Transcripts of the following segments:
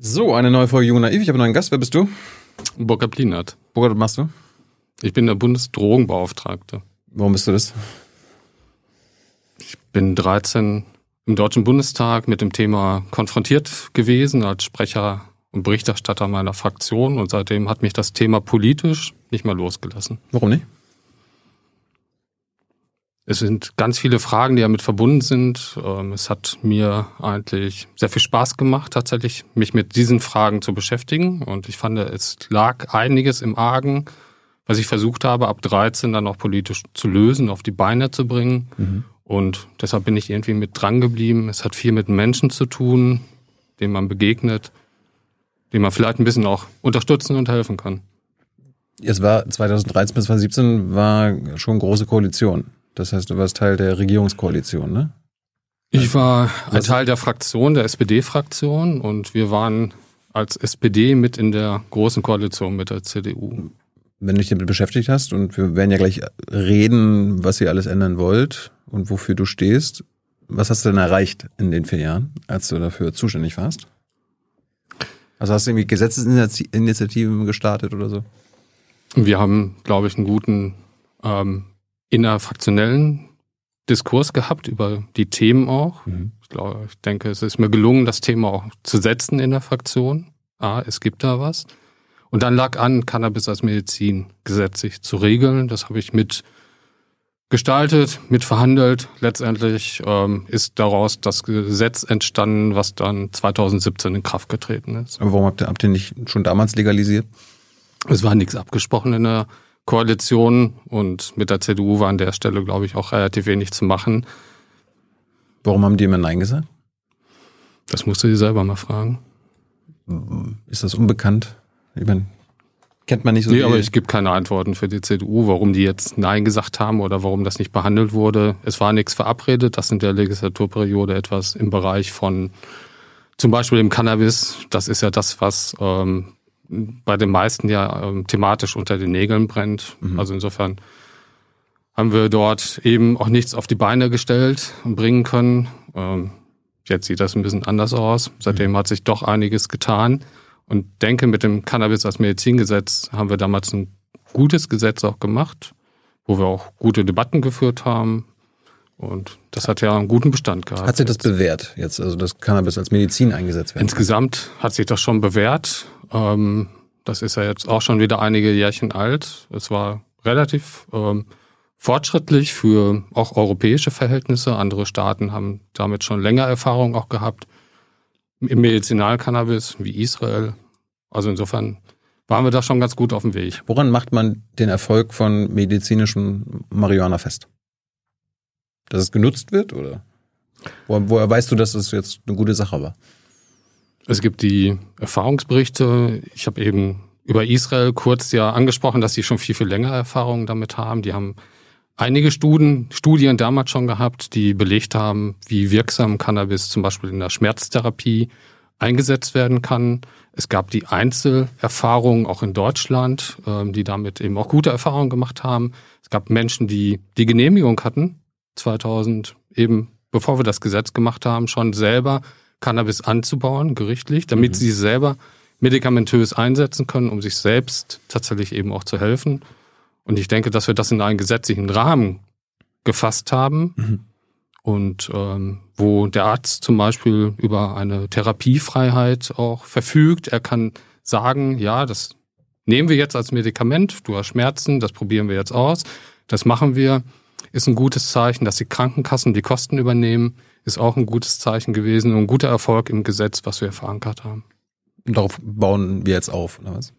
So, eine neue Folge Jung Naiv. Ich habe einen neuen Gast. Wer bist du? Burkhard Plinert. Burkhard, was machst du? Ich bin der Bundesdrogenbeauftragte. Warum bist du das? Ich bin 13 im Deutschen Bundestag mit dem Thema konfrontiert gewesen als Sprecher und Berichterstatter meiner Fraktion und seitdem hat mich das Thema politisch nicht mehr losgelassen. Warum nicht? Es sind ganz viele Fragen, die damit verbunden sind. Ähm, es hat mir eigentlich sehr viel Spaß gemacht, tatsächlich mich mit diesen Fragen zu beschäftigen. Und ich fand, es lag einiges im Argen, was ich versucht habe, ab 13 dann auch politisch zu lösen, auf die Beine zu bringen. Mhm. Und deshalb bin ich irgendwie mit dran geblieben. Es hat viel mit Menschen zu tun, denen man begegnet, denen man vielleicht ein bisschen auch unterstützen und helfen kann. Es war 2013 bis 2017 war schon große Koalition. Das heißt, du warst Teil der Regierungskoalition, ne? Ich war ein Teil der Fraktion, der SPD-Fraktion und wir waren als SPD mit in der großen Koalition mit der CDU. Wenn du dich damit beschäftigt hast und wir werden ja gleich reden, was ihr alles ändern wollt und wofür du stehst, was hast du denn erreicht in den vier Jahren, als du dafür zuständig warst? Also hast du irgendwie Gesetzesinitiativen gestartet oder so? Wir haben, glaube ich, einen guten ähm, innerfraktionellen Diskurs gehabt über die Themen auch. Mhm. Ich glaube, ich denke, es ist mir gelungen, das Thema auch zu setzen in der Fraktion. Ah, es gibt da was. Und dann lag an, Cannabis als Medizin gesetzlich zu regeln. Das habe ich mit gestaltet, mit verhandelt. Letztendlich ähm, ist daraus das Gesetz entstanden, was dann 2017 in Kraft getreten ist. Aber warum habt ihr, habt ihr nicht schon damals legalisiert? Es war nichts abgesprochen in der Koalition und mit der CDU war an der Stelle, glaube ich, auch relativ wenig zu machen. Warum haben die immer Nein gesagt? Das musst du dir selber mal fragen. Ist das unbekannt? Ich meine, kennt man nicht so. Nee, aber es gibt keine Antworten für die CDU, warum die jetzt Nein gesagt haben oder warum das nicht behandelt wurde. Es war nichts verabredet, dass in der Legislaturperiode etwas im Bereich von zum Beispiel dem Cannabis, das ist ja das, was ähm, bei den meisten ja ähm, thematisch unter den Nägeln brennt. Mhm. Also insofern haben wir dort eben auch nichts auf die Beine gestellt und bringen können. Ähm, jetzt sieht das ein bisschen anders aus. Seitdem mhm. hat sich doch einiges getan. Und denke, mit dem Cannabis als Medizingesetz haben wir damals ein gutes Gesetz auch gemacht, wo wir auch gute Debatten geführt haben. Und das hat ja einen guten Bestand gehabt. Hat sich das bewährt jetzt, also das Cannabis als Medizin eingesetzt werden? Insgesamt hat sich das schon bewährt. Ähm, das ist ja jetzt auch schon wieder einige Jährchen alt. Es war relativ ähm, fortschrittlich für auch europäische Verhältnisse. Andere Staaten haben damit schon länger Erfahrung auch gehabt. Im Medizinalcannabis wie Israel. Also insofern waren wir da schon ganz gut auf dem Weg. Woran macht man den Erfolg von medizinischem Marihuana fest? Dass es genutzt wird oder? Woher, woher weißt du, dass es jetzt eine gute Sache war? Es gibt die Erfahrungsberichte. Ich habe eben über Israel kurz ja angesprochen, dass sie schon viel, viel länger Erfahrungen damit haben. Die haben einige Studien, Studien damals schon gehabt, die belegt haben, wie wirksam Cannabis zum Beispiel in der Schmerztherapie eingesetzt werden kann. Es gab die Einzelerfahrungen auch in Deutschland, ähm, die damit eben auch gute Erfahrungen gemacht haben. Es gab Menschen, die die Genehmigung hatten, 2000 eben, bevor wir das Gesetz gemacht haben, schon selber Cannabis anzubauen, gerichtlich, damit mhm. sie selber medikamentös einsetzen können, um sich selbst tatsächlich eben auch zu helfen. Und ich denke, dass wir das in einen gesetzlichen Rahmen gefasst haben mhm. und ähm, wo der Arzt zum Beispiel über eine Therapiefreiheit auch verfügt. Er kann sagen, ja, das nehmen wir jetzt als Medikament, du hast Schmerzen, das probieren wir jetzt aus, das machen wir, ist ein gutes Zeichen, dass die Krankenkassen die Kosten übernehmen ist auch ein gutes Zeichen gewesen und ein guter Erfolg im Gesetz, was wir verankert haben. Und darauf bauen wir jetzt auf, oder was?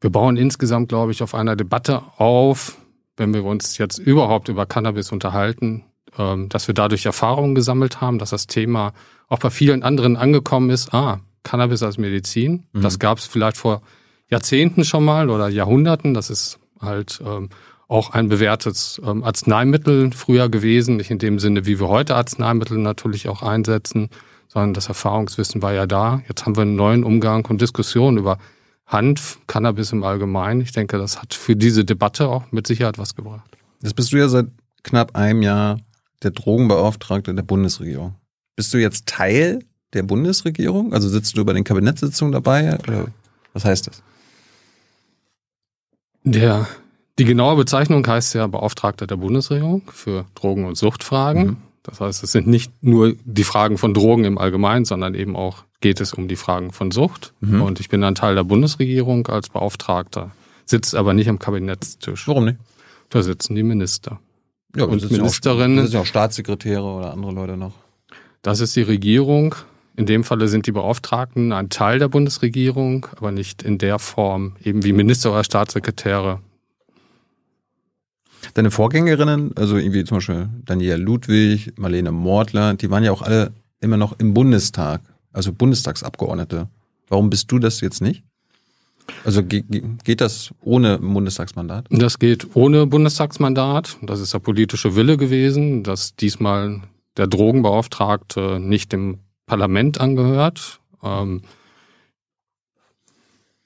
Wir bauen insgesamt, glaube ich, auf einer Debatte auf, wenn wir uns jetzt überhaupt über Cannabis unterhalten, ähm, dass wir dadurch Erfahrungen gesammelt haben, dass das Thema auch bei vielen anderen angekommen ist. Ah, Cannabis als Medizin. Mhm. Das gab es vielleicht vor Jahrzehnten schon mal oder Jahrhunderten. Das ist halt ähm, auch ein bewährtes ähm, Arzneimittel früher gewesen, nicht in dem Sinne, wie wir heute Arzneimittel natürlich auch einsetzen, sondern das Erfahrungswissen war ja da. Jetzt haben wir einen neuen Umgang und Diskussion über Hanf, Cannabis im Allgemeinen. Ich denke, das hat für diese Debatte auch mit Sicherheit was gebracht. Jetzt bist du ja seit knapp einem Jahr der Drogenbeauftragte der Bundesregierung. Bist du jetzt Teil der Bundesregierung? Also sitzt du bei den Kabinettssitzungen dabei? Oder was heißt das? Der, die genaue Bezeichnung heißt ja Beauftragter der Bundesregierung für Drogen- und Suchtfragen. Mhm. Das heißt, es sind nicht nur die Fragen von Drogen im Allgemeinen, sondern eben auch geht es um die Fragen von Sucht. Mhm. Und ich bin ein Teil der Bundesregierung als Beauftragter, sitzt aber nicht am Kabinettstisch. Warum nicht? Da sitzen die Minister. Ja, und Ministerinnen. Das sind ja auch Staatssekretäre oder andere Leute noch. Das ist die Regierung. In dem Falle sind die Beauftragten ein Teil der Bundesregierung, aber nicht in der Form eben wie Minister oder Staatssekretäre. Deine Vorgängerinnen, also irgendwie zum Beispiel Daniela Ludwig, Marlene Mortler, die waren ja auch alle immer noch im Bundestag, also Bundestagsabgeordnete. Warum bist du das jetzt nicht? Also geht das ohne Bundestagsmandat? Das geht ohne Bundestagsmandat. Das ist der politische Wille gewesen, dass diesmal der Drogenbeauftragte nicht dem Parlament angehört. Ähm,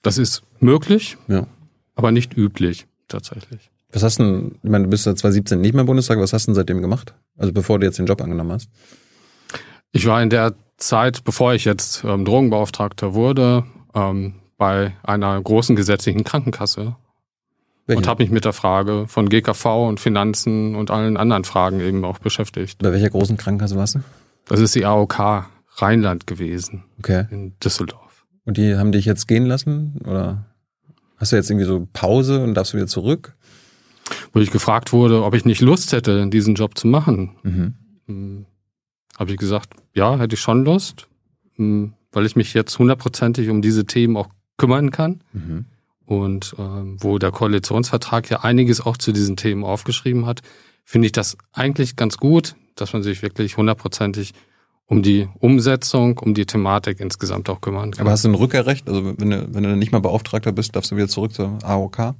das ist möglich, ja. aber nicht üblich tatsächlich. Was hast du, ich meine, du bist seit 2017 nicht mehr im Bundestag, was hast du denn seitdem gemacht? Also bevor du jetzt den Job angenommen hast? Ich war in der Zeit, bevor ich jetzt ähm, Drogenbeauftragter wurde, ähm, bei einer großen gesetzlichen Krankenkasse Welche? und habe mich mit der Frage von GKV und Finanzen und allen anderen Fragen eben auch beschäftigt. Bei welcher großen Krankenkasse warst du? Das ist die AOK Rheinland gewesen. Okay. In Düsseldorf. Und die haben dich jetzt gehen lassen? Oder hast du jetzt irgendwie so Pause und darfst du wieder zurück? Wo ich gefragt wurde, ob ich nicht Lust hätte, diesen Job zu machen, mhm. Hm, habe ich gesagt, ja, hätte ich schon Lust, hm, weil ich mich jetzt hundertprozentig um diese Themen auch kümmern kann. Mhm. Und ähm, wo der Koalitionsvertrag ja einiges auch zu diesen Themen aufgeschrieben hat, finde ich das eigentlich ganz gut, dass man sich wirklich hundertprozentig um die Umsetzung, um die Thematik insgesamt auch kümmern kann. Aber hast du ein Rückkehrrecht? Also wenn du, wenn du nicht mal Beauftragter bist, darfst du wieder zurück zur AOK?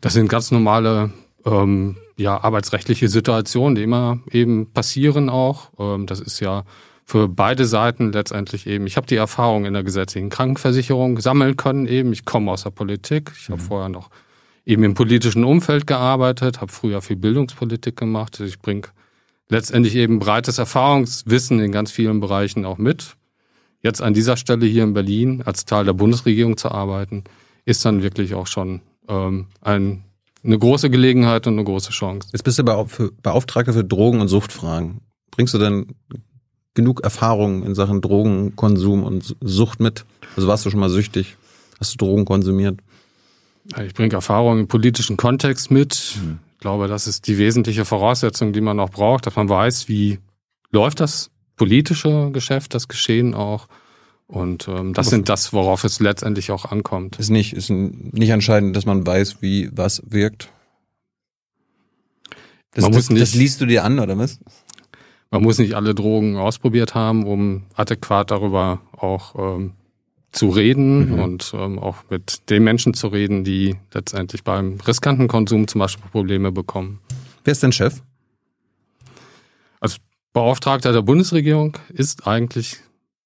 Das sind ganz normale ähm, ja, arbeitsrechtliche Situationen, die immer eben passieren auch. Ähm, das ist ja für beide Seiten letztendlich eben. Ich habe die Erfahrung in der gesetzlichen Krankenversicherung sammeln können eben. Ich komme aus der Politik. Ich habe mhm. vorher noch eben im politischen Umfeld gearbeitet, habe früher viel Bildungspolitik gemacht. Ich bringe letztendlich eben breites Erfahrungswissen in ganz vielen Bereichen auch mit. Jetzt an dieser Stelle hier in Berlin als Teil der Bundesregierung zu arbeiten, ist dann wirklich auch schon ähm, ein, eine große Gelegenheit und eine große Chance. Jetzt bist du Beauftragter für Drogen- und Suchtfragen. Bringst du denn genug Erfahrung in Sachen Drogenkonsum und Sucht mit? Also warst du schon mal süchtig? Hast du Drogen konsumiert? Ich bringe Erfahrung im politischen Kontext mit. Mhm. Ich glaube, das ist die wesentliche Voraussetzung, die man auch braucht, dass man weiß, wie läuft das politische Geschäft, das Geschehen auch. Und ähm, das sind das, worauf es letztendlich auch ankommt. Ist nicht, ist nicht entscheidend, dass man weiß, wie was wirkt. Das, man muss das, nicht, das liest du dir an, oder was? Man muss nicht alle Drogen ausprobiert haben, um adäquat darüber auch ähm, zu reden mhm. und ähm, auch mit den Menschen zu reden, die letztendlich beim riskanten Konsum zum Beispiel Probleme bekommen. Wer ist denn Chef? Als Beauftragter der Bundesregierung ist eigentlich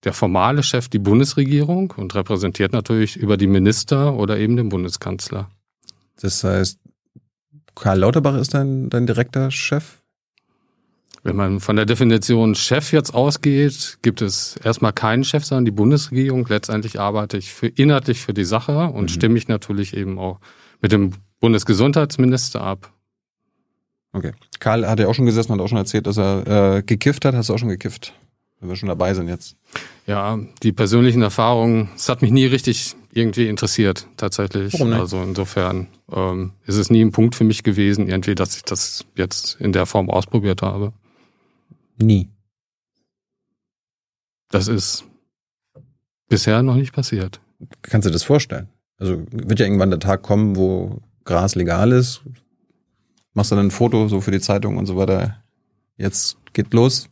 der formale Chef die Bundesregierung und repräsentiert natürlich über die Minister oder eben den Bundeskanzler. Das heißt, Karl Lauterbach ist dein, dein direkter Chef? Wenn man von der Definition Chef jetzt ausgeht, gibt es erstmal keinen Chef, sondern die Bundesregierung. Letztendlich arbeite ich für, inhaltlich für die Sache und mhm. stimme mich natürlich eben auch mit dem Bundesgesundheitsminister ab. Okay. Karl hat ja auch schon gesessen und hat auch schon erzählt, dass er äh, gekifft hat. Hast du auch schon gekifft? Wenn wir schon dabei sind jetzt. Ja, die persönlichen Erfahrungen, es hat mich nie richtig irgendwie interessiert, tatsächlich. Warum nicht? Also insofern ähm, ist es nie ein Punkt für mich gewesen, irgendwie, dass ich das jetzt in der Form ausprobiert habe. Nie. Das ist bisher noch nicht passiert. Kannst du das vorstellen? Also wird ja irgendwann der Tag kommen, wo Gras legal ist. Machst du dann ein Foto so für die Zeitung und so weiter. Jetzt geht los.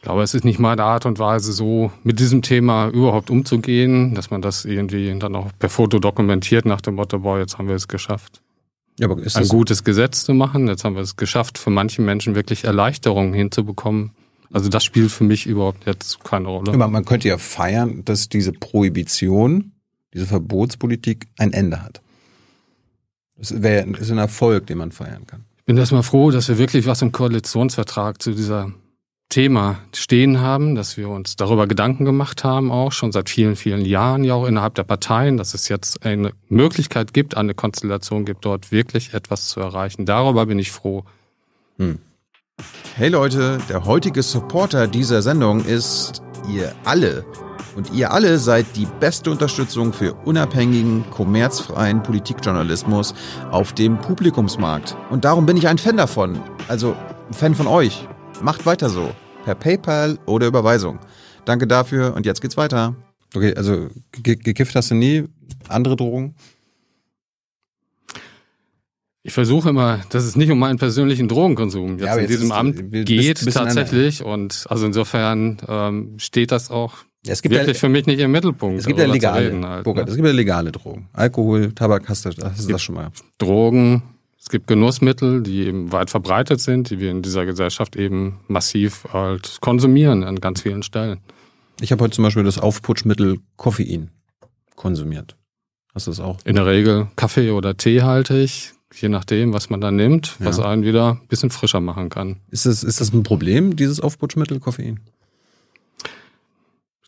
Ich glaube, es ist nicht meine Art und Weise, so mit diesem Thema überhaupt umzugehen, dass man das irgendwie dann auch per Foto dokumentiert nach dem Motto, boah, jetzt haben wir es geschafft ja, aber ist ein gutes Gesetz zu machen. Jetzt haben wir es geschafft, für manche Menschen wirklich Erleichterungen hinzubekommen. Also das spielt für mich überhaupt jetzt keine Rolle. Ja, man könnte ja feiern, dass diese Prohibition, diese Verbotspolitik ein Ende hat. Das wäre ist ein Erfolg, den man feiern kann. Ich bin erstmal froh, dass wir wirklich was im Koalitionsvertrag zu dieser Thema stehen haben, dass wir uns darüber Gedanken gemacht haben, auch schon seit vielen, vielen Jahren ja auch innerhalb der Parteien, dass es jetzt eine Möglichkeit gibt, eine Konstellation gibt, dort wirklich etwas zu erreichen. Darüber bin ich froh. Hm. Hey Leute, der heutige Supporter dieser Sendung ist ihr alle. Und ihr alle seid die beste Unterstützung für unabhängigen, kommerzfreien Politikjournalismus auf dem Publikumsmarkt. Und darum bin ich ein Fan davon. Also ein Fan von euch. Macht weiter so. Per PayPal oder Überweisung. Danke dafür und jetzt geht's weiter. Okay, also gekifft hast du nie. Andere Drogen? Ich versuche immer, dass es nicht um meinen persönlichen Drogenkonsum jetzt, ja, in diesem Amt geht tatsächlich. Und also insofern ähm, steht das auch es gibt wirklich ja, für mich nicht im Mittelpunkt. Es gibt ja legale, halt, Burkhard, ne? es gibt ja legale Drogen. Alkohol, Tabak, hast du, hast du das schon mal? Drogen, es gibt Genussmittel, die eben weit verbreitet sind, die wir in dieser Gesellschaft eben massiv halt konsumieren an ganz vielen Stellen. Ich habe heute zum Beispiel das Aufputschmittel Koffein konsumiert. Hast du das auch? In der Regel Kaffee oder Tee halte ich, je nachdem, was man da nimmt, was ja. einen wieder ein bisschen frischer machen kann. Ist das, ist das ein Problem, dieses Aufputschmittel Koffein?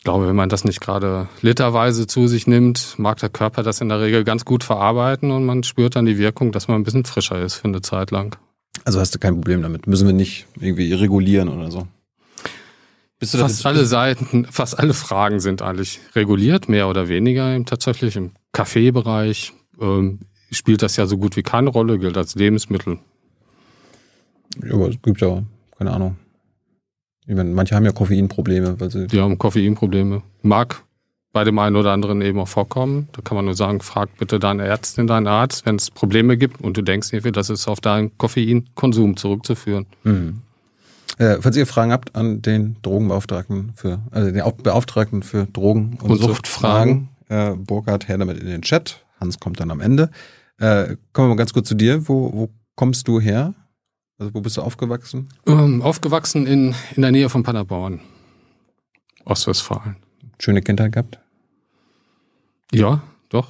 Ich glaube, wenn man das nicht gerade literweise zu sich nimmt, mag der Körper das in der Regel ganz gut verarbeiten und man spürt dann die Wirkung, dass man ein bisschen frischer ist für eine Zeit lang. Also hast du kein Problem damit? Müssen wir nicht irgendwie regulieren oder so? fast alle Seiten, fast alle Fragen sind eigentlich reguliert, mehr oder weniger. Tatsächlich im Kaffeebereich ähm, spielt das ja so gut wie keine Rolle, gilt als Lebensmittel. Ja, aber es gibt ja, keine Ahnung, ich meine, manche haben ja Koffeinprobleme. Weil sie die haben Koffeinprobleme. Mag bei dem einen oder anderen eben auch vorkommen. Da kann man nur sagen, frag bitte deine Ärztin, deinen Arzt, wenn es Probleme gibt und du denkst irgendwie, das ist auf deinen Koffeinkonsum zurückzuführen. Mhm. Äh, falls ihr Fragen habt an den Drogenbeauftragten für, also den Beauftragten für Drogen und, und Suchtfragen, äh, Burkhard, her damit in den Chat. Hans kommt dann am Ende. Äh, kommen wir mal ganz kurz zu dir. Wo, wo kommst du her? Also wo bist du aufgewachsen? Ähm, aufgewachsen in, in der Nähe von Paderborn, Ostwestfalen. Schöne Kindheit gehabt? Ja, doch.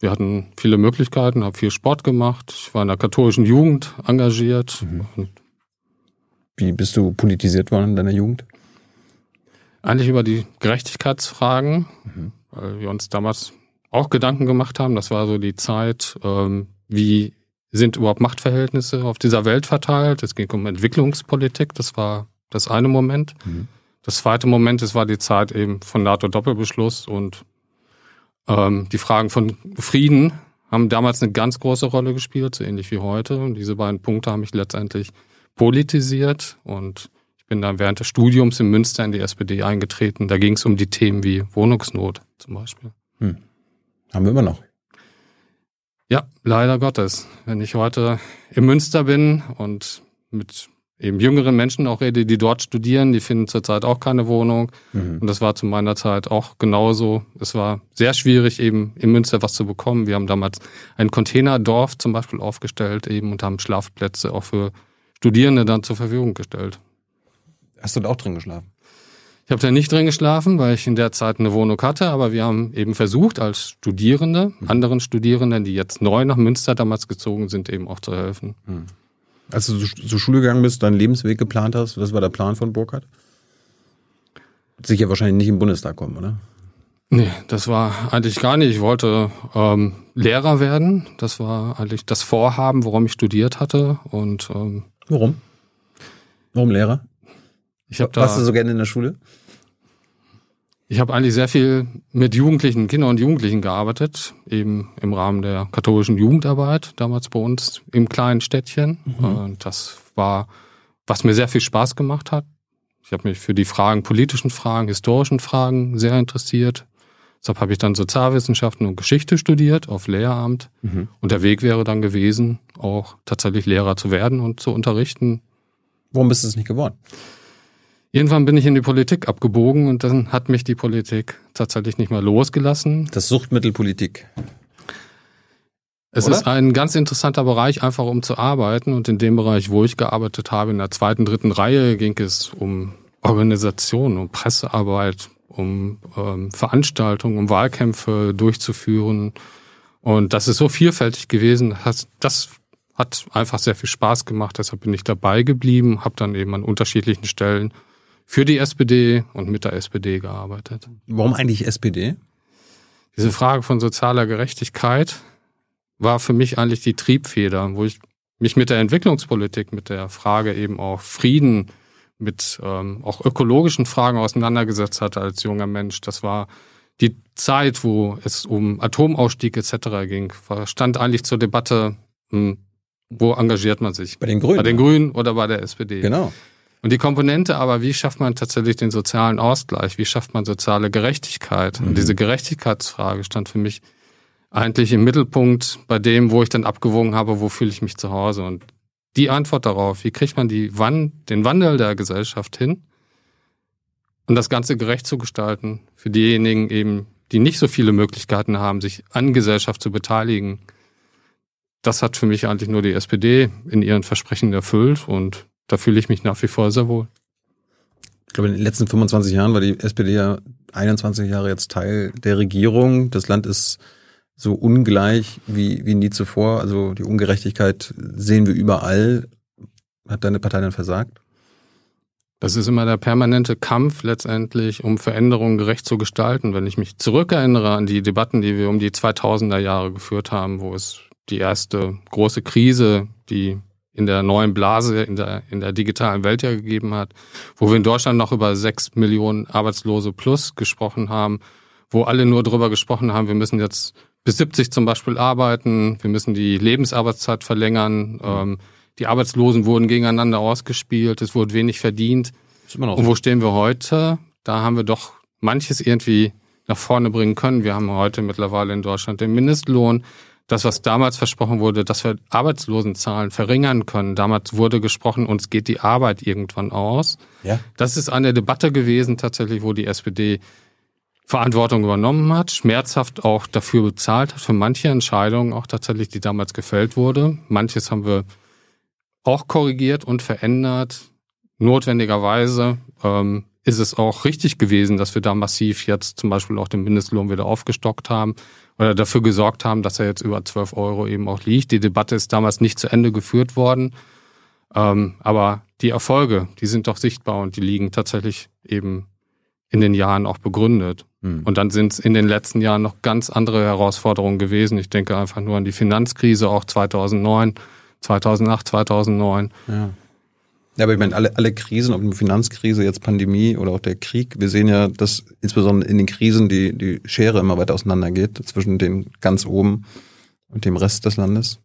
Wir hatten viele Möglichkeiten, habe viel Sport gemacht. Ich war in der katholischen Jugend engagiert. Mhm. Wie bist du politisiert worden in deiner Jugend? Eigentlich über die Gerechtigkeitsfragen, mhm. weil wir uns damals auch Gedanken gemacht haben. Das war so die Zeit, ähm, wie sind überhaupt Machtverhältnisse auf dieser Welt verteilt. Es ging um Entwicklungspolitik, das war das eine Moment. Mhm. Das zweite Moment, es war die Zeit eben von NATO-Doppelbeschluss und ähm, die Fragen von Frieden haben damals eine ganz große Rolle gespielt, so ähnlich wie heute. Und diese beiden Punkte haben mich letztendlich politisiert und ich bin dann während des Studiums in Münster in die SPD eingetreten. Da ging es um die Themen wie Wohnungsnot zum Beispiel. Hm. Haben wir immer noch. Ja, leider Gottes. Wenn ich heute in Münster bin und mit eben jüngeren Menschen auch rede, die dort studieren, die finden zurzeit auch keine Wohnung. Mhm. Und das war zu meiner Zeit auch genauso. Es war sehr schwierig, eben in Münster was zu bekommen. Wir haben damals ein Containerdorf zum Beispiel aufgestellt eben und haben Schlafplätze auch für Studierende dann zur Verfügung gestellt. Hast du da auch drin geschlafen? Ich habe da nicht drin geschlafen, weil ich in der Zeit eine Wohnung hatte, aber wir haben eben versucht, als Studierende, mhm. anderen Studierenden, die jetzt neu nach Münster damals gezogen sind, eben auch zu helfen. Mhm. Als du zur Schule gegangen bist, deinen Lebensweg geplant hast, was war der Plan von Burkhardt? Sicher wahrscheinlich nicht im Bundestag kommen, oder? Nee, das war eigentlich gar nicht. Ich wollte ähm, Lehrer werden. Das war eigentlich das Vorhaben, warum ich studiert hatte. Und ähm, warum? Warum Lehrer? Ich hab da, Warst du so gerne in der Schule? Ich habe eigentlich sehr viel mit Jugendlichen, Kindern und Jugendlichen gearbeitet, eben im Rahmen der katholischen Jugendarbeit, damals bei uns im kleinen Städtchen. Mhm. Und das war, was mir sehr viel Spaß gemacht hat. Ich habe mich für die Fragen, politischen Fragen, historischen Fragen sehr interessiert. Deshalb habe ich dann Sozialwissenschaften und Geschichte studiert auf Lehramt. Mhm. Und der Weg wäre dann gewesen, auch tatsächlich Lehrer zu werden und zu unterrichten. Warum bist du es nicht geworden? Irgendwann bin ich in die Politik abgebogen und dann hat mich die Politik tatsächlich nicht mehr losgelassen. Das Suchtmittelpolitik. Es Oder? ist ein ganz interessanter Bereich, einfach um zu arbeiten. Und in dem Bereich, wo ich gearbeitet habe, in der zweiten, dritten Reihe, ging es um Organisation, um Pressearbeit, um ähm, Veranstaltungen, um Wahlkämpfe durchzuführen. Und das ist so vielfältig gewesen. Das, das hat einfach sehr viel Spaß gemacht. Deshalb bin ich dabei geblieben, habe dann eben an unterschiedlichen Stellen für die SPD und mit der SPD gearbeitet. Warum eigentlich SPD? Diese Frage von sozialer Gerechtigkeit war für mich eigentlich die Triebfeder, wo ich mich mit der Entwicklungspolitik, mit der Frage eben auch Frieden, mit ähm, auch ökologischen Fragen auseinandergesetzt hatte als junger Mensch. Das war die Zeit, wo es um Atomausstieg etc. ging, stand eigentlich zur Debatte, hm, wo engagiert man sich? Bei den Grünen. Bei den Grünen oder bei der SPD. Genau. Und die Komponente aber, wie schafft man tatsächlich den sozialen Ausgleich? Wie schafft man soziale Gerechtigkeit? Mhm. Und diese Gerechtigkeitsfrage stand für mich eigentlich im Mittelpunkt bei dem, wo ich dann abgewogen habe, wo fühle ich mich zu Hause. Und die Antwort darauf, wie kriegt man die, den Wandel der Gesellschaft hin und das Ganze gerecht zu gestalten für diejenigen eben, die nicht so viele Möglichkeiten haben, sich an Gesellschaft zu beteiligen. Das hat für mich eigentlich nur die SPD in ihren Versprechen erfüllt und da fühle ich mich nach wie vor sehr wohl. Ich glaube, in den letzten 25 Jahren war die SPD ja 21 Jahre jetzt Teil der Regierung. Das Land ist so ungleich wie, wie nie zuvor. Also die Ungerechtigkeit sehen wir überall. Hat deine Partei dann versagt? Das ist immer der permanente Kampf letztendlich, um Veränderungen gerecht zu gestalten. Wenn ich mich zurückerinnere an die Debatten, die wir um die 2000er Jahre geführt haben, wo es die erste große Krise, die in der neuen Blase, in der, in der digitalen Welt ja gegeben hat, wo wir in Deutschland noch über sechs Millionen Arbeitslose plus gesprochen haben, wo alle nur darüber gesprochen haben, wir müssen jetzt bis 70 zum Beispiel arbeiten, wir müssen die Lebensarbeitszeit verlängern, ähm, die Arbeitslosen wurden gegeneinander ausgespielt, es wurde wenig verdient. Und wo stehen wir heute? Da haben wir doch manches irgendwie nach vorne bringen können. Wir haben heute mittlerweile in Deutschland den Mindestlohn das, was damals versprochen wurde, dass wir Arbeitslosenzahlen verringern können. Damals wurde gesprochen, uns geht die Arbeit irgendwann aus. Ja. Das ist eine Debatte gewesen, tatsächlich, wo die SPD Verantwortung übernommen hat, schmerzhaft auch dafür bezahlt hat, für manche Entscheidungen auch tatsächlich, die damals gefällt wurde. Manches haben wir auch korrigiert und verändert. Notwendigerweise ähm, ist es auch richtig gewesen, dass wir da massiv jetzt zum Beispiel auch den Mindestlohn wieder aufgestockt haben oder dafür gesorgt haben, dass er jetzt über 12 Euro eben auch liegt. Die Debatte ist damals nicht zu Ende geführt worden. Ähm, aber die Erfolge, die sind doch sichtbar und die liegen tatsächlich eben in den Jahren auch begründet. Hm. Und dann sind es in den letzten Jahren noch ganz andere Herausforderungen gewesen. Ich denke einfach nur an die Finanzkrise, auch 2009, 2008, 2009. Ja. Ja, aber ich meine, alle, alle Krisen, ob eine Finanzkrise, jetzt Pandemie oder auch der Krieg, wir sehen ja, dass insbesondere in den Krisen die, die Schere immer weiter auseinandergeht zwischen den ganz oben und dem Rest des Landes.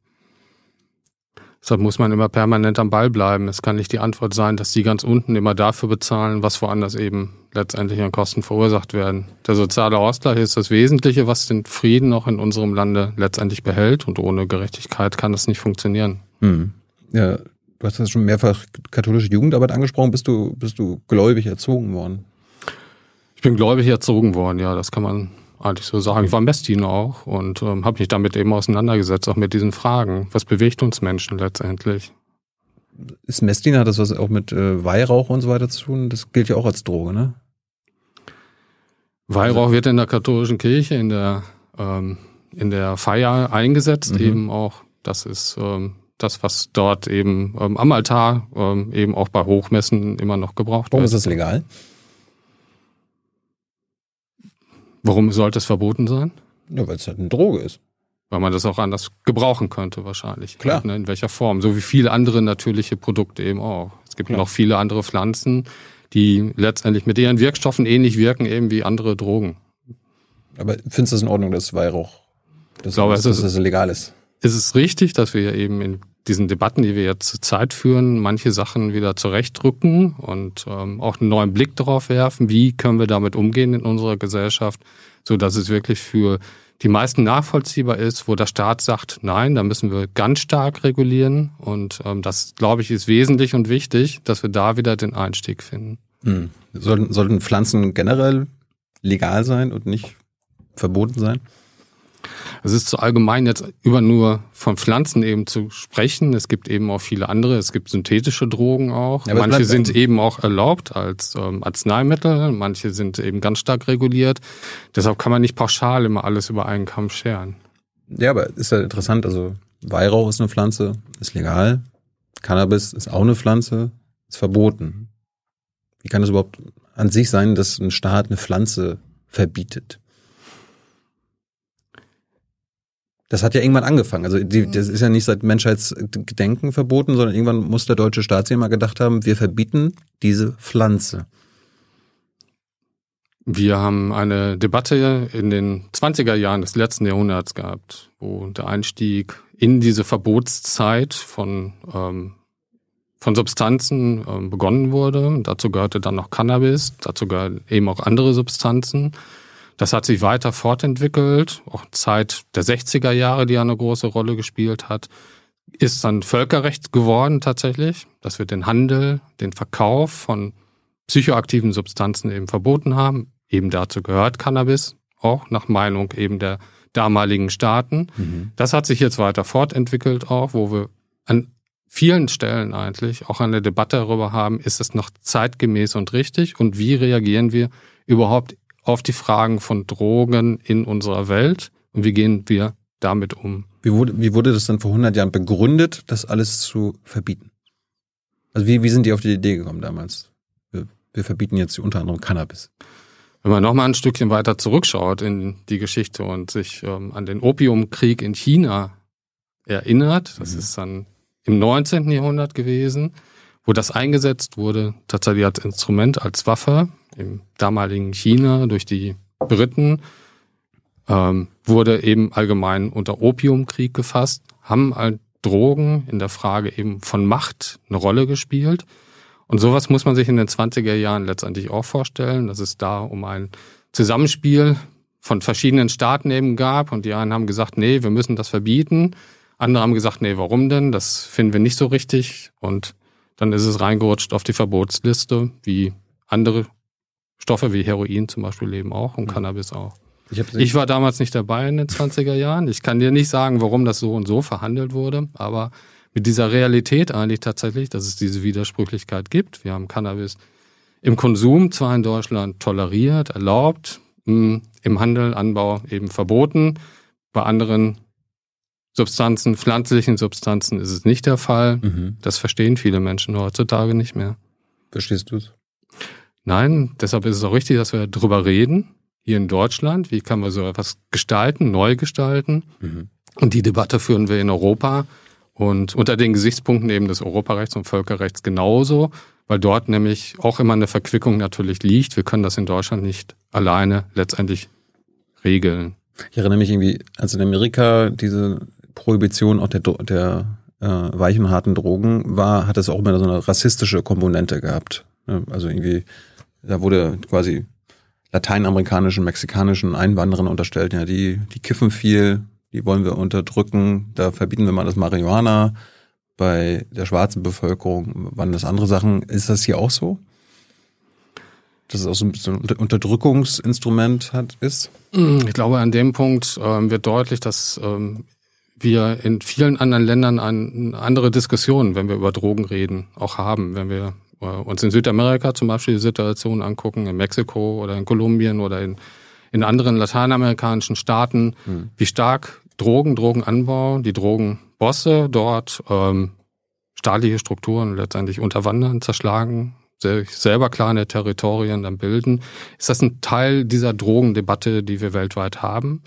Deshalb muss man immer permanent am Ball bleiben. Es kann nicht die Antwort sein, dass die ganz unten immer dafür bezahlen, was woanders eben letztendlich an Kosten verursacht werden. Der soziale Ausgleich ist das Wesentliche, was den Frieden auch in unserem Lande letztendlich behält. Und ohne Gerechtigkeit kann das nicht funktionieren. Hm. Ja, Du hast das schon mehrfach katholische Jugendarbeit angesprochen. Bist du, bist du gläubig erzogen worden? Ich bin gläubig erzogen worden, ja, das kann man eigentlich so sagen. Ich war Messdiener auch und ähm, habe mich damit eben auseinandergesetzt, auch mit diesen Fragen. Was bewegt uns Menschen letztendlich? Ist Messdiener, hat das was auch mit äh, Weihrauch und so weiter zu tun? Das gilt ja auch als Droge, ne? Weihrauch wird in der katholischen Kirche in der, ähm, in der Feier eingesetzt, mhm. eben auch. Das ist ähm, das, was dort eben ähm, am Altar ähm, eben auch bei Hochmessen immer noch gebraucht Warum wird. Warum ist das legal? Warum sollte es verboten sein? Ja, weil es halt eine Droge ist. Weil man das auch anders gebrauchen könnte wahrscheinlich. Klar. Ne, in welcher Form. So wie viele andere natürliche Produkte eben auch. Es gibt Klar. noch viele andere Pflanzen, die letztendlich mit ihren Wirkstoffen ähnlich wirken eben wie andere Drogen. Aber findest du das in Ordnung, dass Weihrauch, dass, ich glaube, dass, dass es legal ist? Ist es richtig, dass wir eben in diesen Debatten, die wir jetzt zur Zeit führen, manche Sachen wieder zurechtrücken und ähm, auch einen neuen Blick darauf werfen, wie können wir damit umgehen in unserer Gesellschaft, so dass es wirklich für die meisten nachvollziehbar ist, wo der Staat sagt, nein, da müssen wir ganz stark regulieren und ähm, das, glaube ich, ist wesentlich und wichtig, dass wir da wieder den Einstieg finden. Hm. Sollten, sollten Pflanzen generell legal sein und nicht verboten sein? Es ist zu allgemein jetzt über nur von Pflanzen eben zu sprechen. Es gibt eben auch viele andere. Es gibt synthetische Drogen auch. Ja, manche sind eben auch erlaubt als ähm, Arzneimittel. Manche sind eben ganz stark reguliert. Deshalb kann man nicht pauschal immer alles über einen Kamm scheren. Ja, aber ist ja interessant. Also Weihrauch ist eine Pflanze, ist legal. Cannabis ist auch eine Pflanze, ist verboten. Wie kann es überhaupt an sich sein, dass ein Staat eine Pflanze verbietet? Das hat ja irgendwann angefangen. Also die, das ist ja nicht seit Menschheitsgedenken verboten, sondern irgendwann muss der deutsche Staat mal gedacht haben, wir verbieten diese Pflanze. Wir haben eine Debatte in den 20er Jahren des letzten Jahrhunderts gehabt, wo der Einstieg in diese Verbotszeit von, ähm, von Substanzen ähm, begonnen wurde. Dazu gehörte dann noch Cannabis, dazu gehören eben auch andere Substanzen. Das hat sich weiter fortentwickelt, auch Zeit der 60er Jahre, die eine große Rolle gespielt hat, ist dann Völkerrecht geworden tatsächlich, dass wir den Handel, den Verkauf von psychoaktiven Substanzen eben verboten haben, Eben dazu gehört Cannabis, auch nach Meinung eben der damaligen Staaten. Mhm. Das hat sich jetzt weiter fortentwickelt auch, wo wir an vielen Stellen eigentlich auch eine Debatte darüber haben, ist es noch zeitgemäß und richtig und wie reagieren wir überhaupt auf die Fragen von Drogen in unserer Welt und wie gehen wir damit um. Wie wurde, wie wurde das dann vor 100 Jahren begründet, das alles zu verbieten? Also wie, wie sind die auf die Idee gekommen damals? Wir, wir verbieten jetzt unter anderem Cannabis. Wenn man nochmal ein Stückchen weiter zurückschaut in die Geschichte und sich ähm, an den Opiumkrieg in China erinnert, das mhm. ist dann im 19. Jahrhundert gewesen, wo das eingesetzt wurde, tatsächlich als Instrument, als Waffe im damaligen China durch die Briten, ähm, wurde eben allgemein unter Opiumkrieg gefasst, haben halt Drogen in der Frage eben von Macht eine Rolle gespielt. Und sowas muss man sich in den 20er Jahren letztendlich auch vorstellen, dass es da um ein Zusammenspiel von verschiedenen Staaten eben gab und die einen haben gesagt, nee, wir müssen das verbieten. Andere haben gesagt, nee, warum denn? Das finden wir nicht so richtig. Und dann ist es reingerutscht auf die Verbotsliste, wie andere Stoffe wie Heroin zum Beispiel leben auch und Cannabis auch. Ich, ich, war damals nicht dabei in den 20er Jahren. Ich kann dir nicht sagen, warum das so und so verhandelt wurde, aber mit dieser Realität eigentlich tatsächlich, dass es diese Widersprüchlichkeit gibt. Wir haben Cannabis im Konsum zwar in Deutschland toleriert, erlaubt, hm, im Handel, Anbau eben verboten. Bei anderen Substanzen, pflanzlichen Substanzen ist es nicht der Fall. Mhm. Das verstehen viele Menschen heutzutage nicht mehr. Verstehst du es? Nein, deshalb ist es auch richtig, dass wir darüber reden. Hier in Deutschland, wie kann man so etwas gestalten, neu gestalten? Mhm. Und die Debatte führen wir in Europa. Und unter den Gesichtspunkten eben des Europarechts und Völkerrechts genauso, weil dort nämlich auch immer eine Verquickung natürlich liegt. Wir können das in Deutschland nicht alleine letztendlich regeln. Ich erinnere mich irgendwie, als in Amerika diese Prohibition auch der, der äh, weichen, harten Drogen war, hat es auch immer so eine rassistische Komponente gehabt. Also irgendwie, da wurde quasi lateinamerikanischen, mexikanischen Einwanderern unterstellt, ja, die, die kiffen viel, die wollen wir unterdrücken, da verbieten wir mal das Marihuana. Bei der schwarzen Bevölkerung waren das andere Sachen. Ist das hier auch so? Dass es auch so ein bisschen Unterdrückungsinstrument hat, ist? Ich glaube, an dem Punkt ähm, wird deutlich, dass ähm, wir in vielen anderen Ländern eine andere Diskussion, wenn wir über Drogen reden, auch haben. Wenn wir uns in Südamerika zum Beispiel die Situation angucken, in Mexiko oder in Kolumbien oder in, in anderen lateinamerikanischen Staaten, hm. wie stark Drogen, Drogenanbau, die Drogenbosse dort ähm, staatliche Strukturen letztendlich unterwandern, zerschlagen, selber kleine Territorien dann bilden. Ist das ein Teil dieser Drogendebatte, die wir weltweit haben?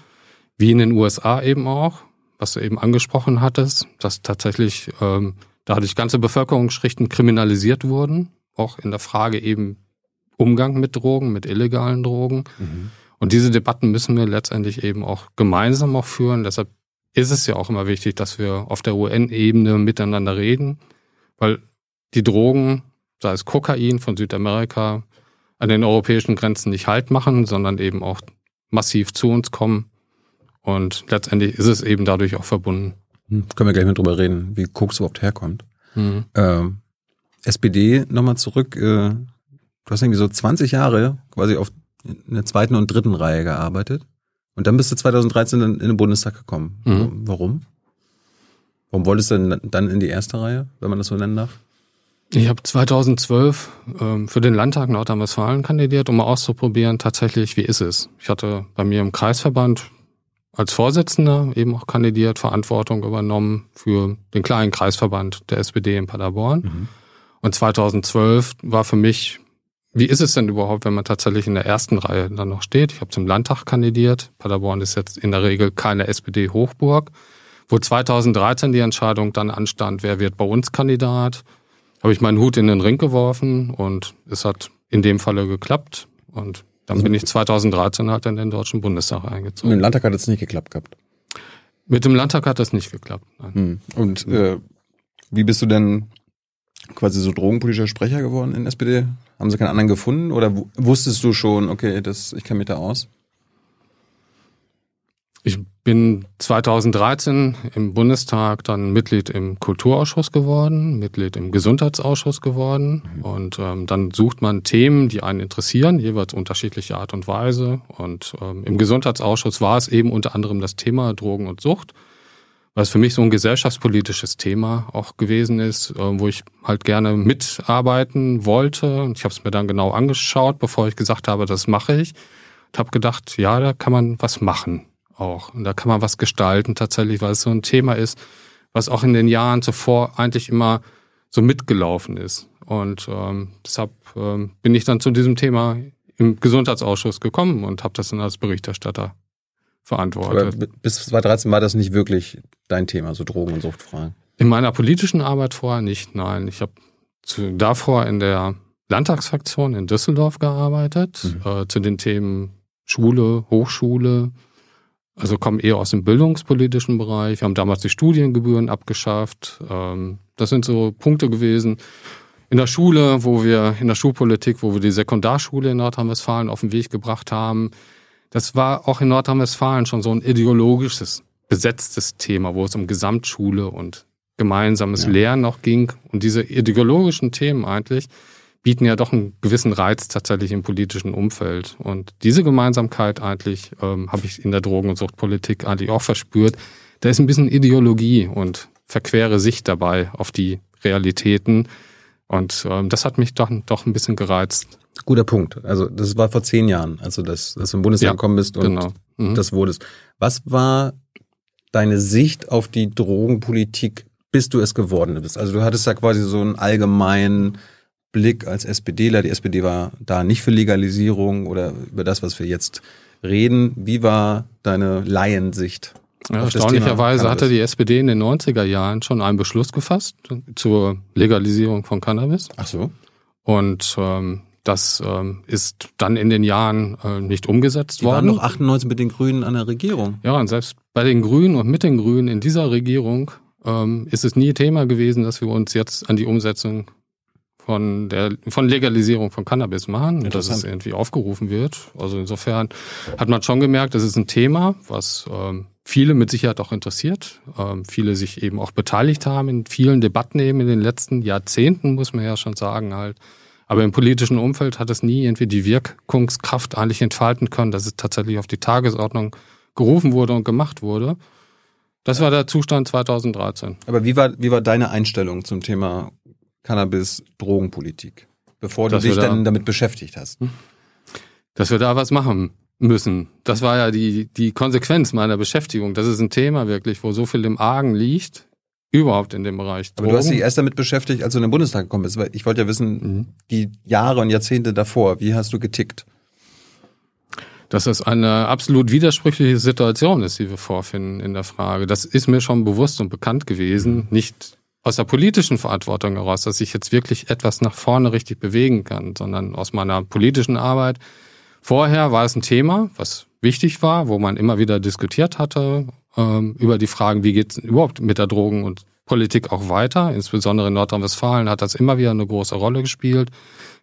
Wie in den USA eben auch, was du eben angesprochen hattest, dass tatsächlich ähm, dadurch ganze Bevölkerungsschichten kriminalisiert wurden, auch in der Frage eben Umgang mit Drogen, mit illegalen Drogen. Mhm. Und diese Debatten müssen wir letztendlich eben auch gemeinsam auch führen. Deshalb ist es ja auch immer wichtig, dass wir auf der UN-Ebene miteinander reden, weil die Drogen, sei es Kokain von Südamerika, an den europäischen Grenzen nicht Halt machen, sondern eben auch massiv zu uns kommen. Und letztendlich ist es eben dadurch auch verbunden. Hm, können wir gleich mal drüber reden, wie Koks überhaupt herkommt. Mhm. Ähm, SPD nochmal zurück. Äh, du hast irgendwie so 20 Jahre quasi auf in der zweiten und dritten Reihe gearbeitet. Und dann bist du 2013 in den Bundestag gekommen. Mhm. Warum? Warum wolltest du denn dann in die erste Reihe, wenn man das so nennen darf? Ich habe 2012 ähm, für den Landtag Nordrhein-Westfalen kandidiert, um mal auszuprobieren, tatsächlich, wie ist es. Ich hatte bei mir im Kreisverband als Vorsitzender eben auch kandidiert, Verantwortung übernommen für den kleinen Kreisverband der SPD in Paderborn. Mhm. Und 2012 war für mich wie ist es denn überhaupt, wenn man tatsächlich in der ersten Reihe dann noch steht? Ich habe zum Landtag kandidiert. Paderborn ist jetzt in der Regel keine SPD-Hochburg. Wo 2013 die Entscheidung dann anstand, wer wird bei uns Kandidat, habe ich meinen Hut in den Ring geworfen und es hat in dem Falle geklappt. Und dann bin ich 2013 halt in den Deutschen Bundestag eingezogen. Mit dem Landtag hat es nicht geklappt gehabt. Mit dem Landtag hat das nicht geklappt. Nein. Hm. Und äh, wie bist du denn quasi so drogenpolitischer Sprecher geworden in SPD? Haben sie keinen anderen gefunden oder wusstest du schon, okay, das, ich kenne mich da aus? Ich bin 2013 im Bundestag dann Mitglied im Kulturausschuss geworden, Mitglied im Gesundheitsausschuss geworden und ähm, dann sucht man Themen, die einen interessieren, jeweils unterschiedliche Art und Weise. Und ähm, im Gesundheitsausschuss war es eben unter anderem das Thema Drogen und Sucht, was für mich so ein gesellschaftspolitisches Thema auch gewesen ist, äh, wo ich halt gerne mitarbeiten wollte. Und ich habe es mir dann genau angeschaut, bevor ich gesagt habe, das mache ich. Und habe gedacht, ja, da kann man was machen auch. Und da kann man was gestalten tatsächlich, weil es so ein Thema ist, was auch in den Jahren zuvor eigentlich immer so mitgelaufen ist. Und ähm, deshalb ähm, bin ich dann zu diesem Thema im Gesundheitsausschuss gekommen und habe das dann als Berichterstatter verantwortet. Aber bis 2013 war das nicht wirklich dein Thema, so Drogen- und Suchtfragen? In meiner politischen Arbeit vorher nicht, nein. Ich habe davor in der Landtagsfraktion in Düsseldorf gearbeitet, mhm. äh, zu den Themen Schule, Hochschule, also kommen eher aus dem bildungspolitischen Bereich. Wir haben damals die Studiengebühren abgeschafft. Ähm, das sind so Punkte gewesen. In der Schule, wo wir, in der Schulpolitik, wo wir die Sekundarschule in Nordrhein-Westfalen auf den Weg gebracht haben. Das war auch in Nordrhein-Westfalen schon so ein ideologisches, besetztes Thema, wo es um Gesamtschule und gemeinsames ja. Lernen noch ging. Und diese ideologischen Themen eigentlich, bieten ja doch einen gewissen Reiz tatsächlich im politischen Umfeld. Und diese Gemeinsamkeit eigentlich ähm, habe ich in der Drogen- und Suchtpolitik eigentlich auch verspürt. Da ist ein bisschen Ideologie und verquere Sicht dabei auf die Realitäten. Und ähm, das hat mich doch, doch ein bisschen gereizt. Guter Punkt. Also das war vor zehn Jahren, als du das, als du im Bundestag ja, gekommen bist und genau. mhm. das wurdest. Was war deine Sicht auf die Drogenpolitik, bis du es geworden bist? Also du hattest ja quasi so einen allgemeinen Blick als SPDler, die SPD war da nicht für Legalisierung oder über das, was wir jetzt reden. Wie war deine Laiensicht? Ja, erstaunlicherweise hatte die SPD in den 90er Jahren schon einen Beschluss gefasst zur Legalisierung von Cannabis. Ach so. Und ähm, das ähm, ist dann in den Jahren äh, nicht umgesetzt die worden. waren noch 98 mit den Grünen an der Regierung. Ja, und selbst bei den Grünen und mit den Grünen in dieser Regierung ähm, ist es nie Thema gewesen, dass wir uns jetzt an die Umsetzung von der von Legalisierung von Cannabis machen und dass es irgendwie aufgerufen wird. Also insofern hat man schon gemerkt, das ist ein Thema, was ähm, viele mit Sicherheit auch interessiert, ähm, viele sich eben auch beteiligt haben in vielen Debatten eben in den letzten Jahrzehnten, muss man ja schon sagen halt. Aber im politischen Umfeld hat es nie irgendwie die Wirkungskraft eigentlich entfalten können, dass es tatsächlich auf die Tagesordnung gerufen wurde und gemacht wurde. Das war der Zustand 2013. Aber wie war, wie war deine Einstellung zum Thema Cannabis-Drogenpolitik, bevor dass du dich da, dann damit beschäftigt hast? Hm? Dass wir da was machen müssen. Das war ja die, die Konsequenz meiner Beschäftigung. Das ist ein Thema wirklich, wo so viel im Argen liegt, überhaupt in dem Bereich. Drogen. Aber du hast dich erst damit beschäftigt, als du in den Bundestag gekommen bist, weil ich wollte ja wissen, mhm. die Jahre und Jahrzehnte davor, wie hast du getickt? Dass das eine absolut widersprüchliche Situation ist, die wir vorfinden in der Frage. Das ist mir schon bewusst und bekannt gewesen. Nicht aus der politischen Verantwortung heraus, dass ich jetzt wirklich etwas nach vorne richtig bewegen kann, sondern aus meiner politischen Arbeit. Vorher war es ein Thema, was wichtig war, wo man immer wieder diskutiert hatte ähm, über die Fragen, wie geht es überhaupt mit der Drogen- und Politik auch weiter. Insbesondere in Nordrhein-Westfalen hat das immer wieder eine große Rolle gespielt.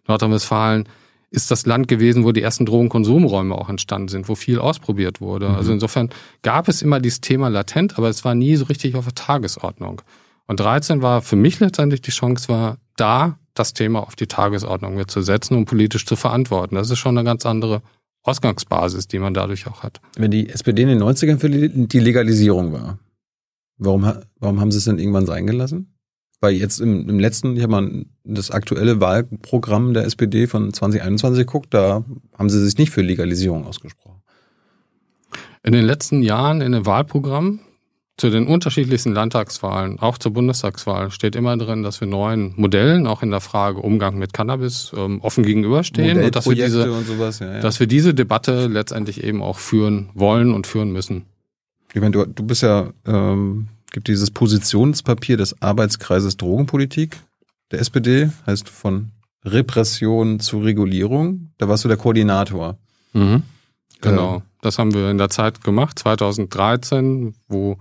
Nordrhein-Westfalen ist das Land gewesen, wo die ersten Drogenkonsumräume auch entstanden sind, wo viel ausprobiert wurde. Mhm. Also insofern gab es immer dieses Thema latent, aber es war nie so richtig auf der Tagesordnung. Und 13 war für mich letztendlich die Chance, war da das Thema auf die Tagesordnung mit zu setzen und politisch zu verantworten. Das ist schon eine ganz andere Ausgangsbasis, die man dadurch auch hat. Wenn die SPD in den 90ern für die Legalisierung war, warum, warum haben sie es denn irgendwann sein gelassen? Weil jetzt im, im letzten, ich habe mal das aktuelle Wahlprogramm der SPD von 2021 geguckt, da haben sie sich nicht für Legalisierung ausgesprochen. In den letzten Jahren in den Wahlprogrammen zu den unterschiedlichsten Landtagswahlen, auch zur Bundestagswahl, steht immer drin, dass wir neuen Modellen, auch in der Frage Umgang mit Cannabis, ähm, offen gegenüberstehen und dass wir, diese, sowas, ja, ja. dass wir diese Debatte letztendlich eben auch führen wollen und führen müssen. Ich meine, du, du bist ja, ähm, gibt dieses Positionspapier des Arbeitskreises Drogenpolitik der SPD, heißt von Repression zu Regulierung. Da warst du der Koordinator. Mhm. Genau. Das haben wir in der Zeit gemacht, 2013, wo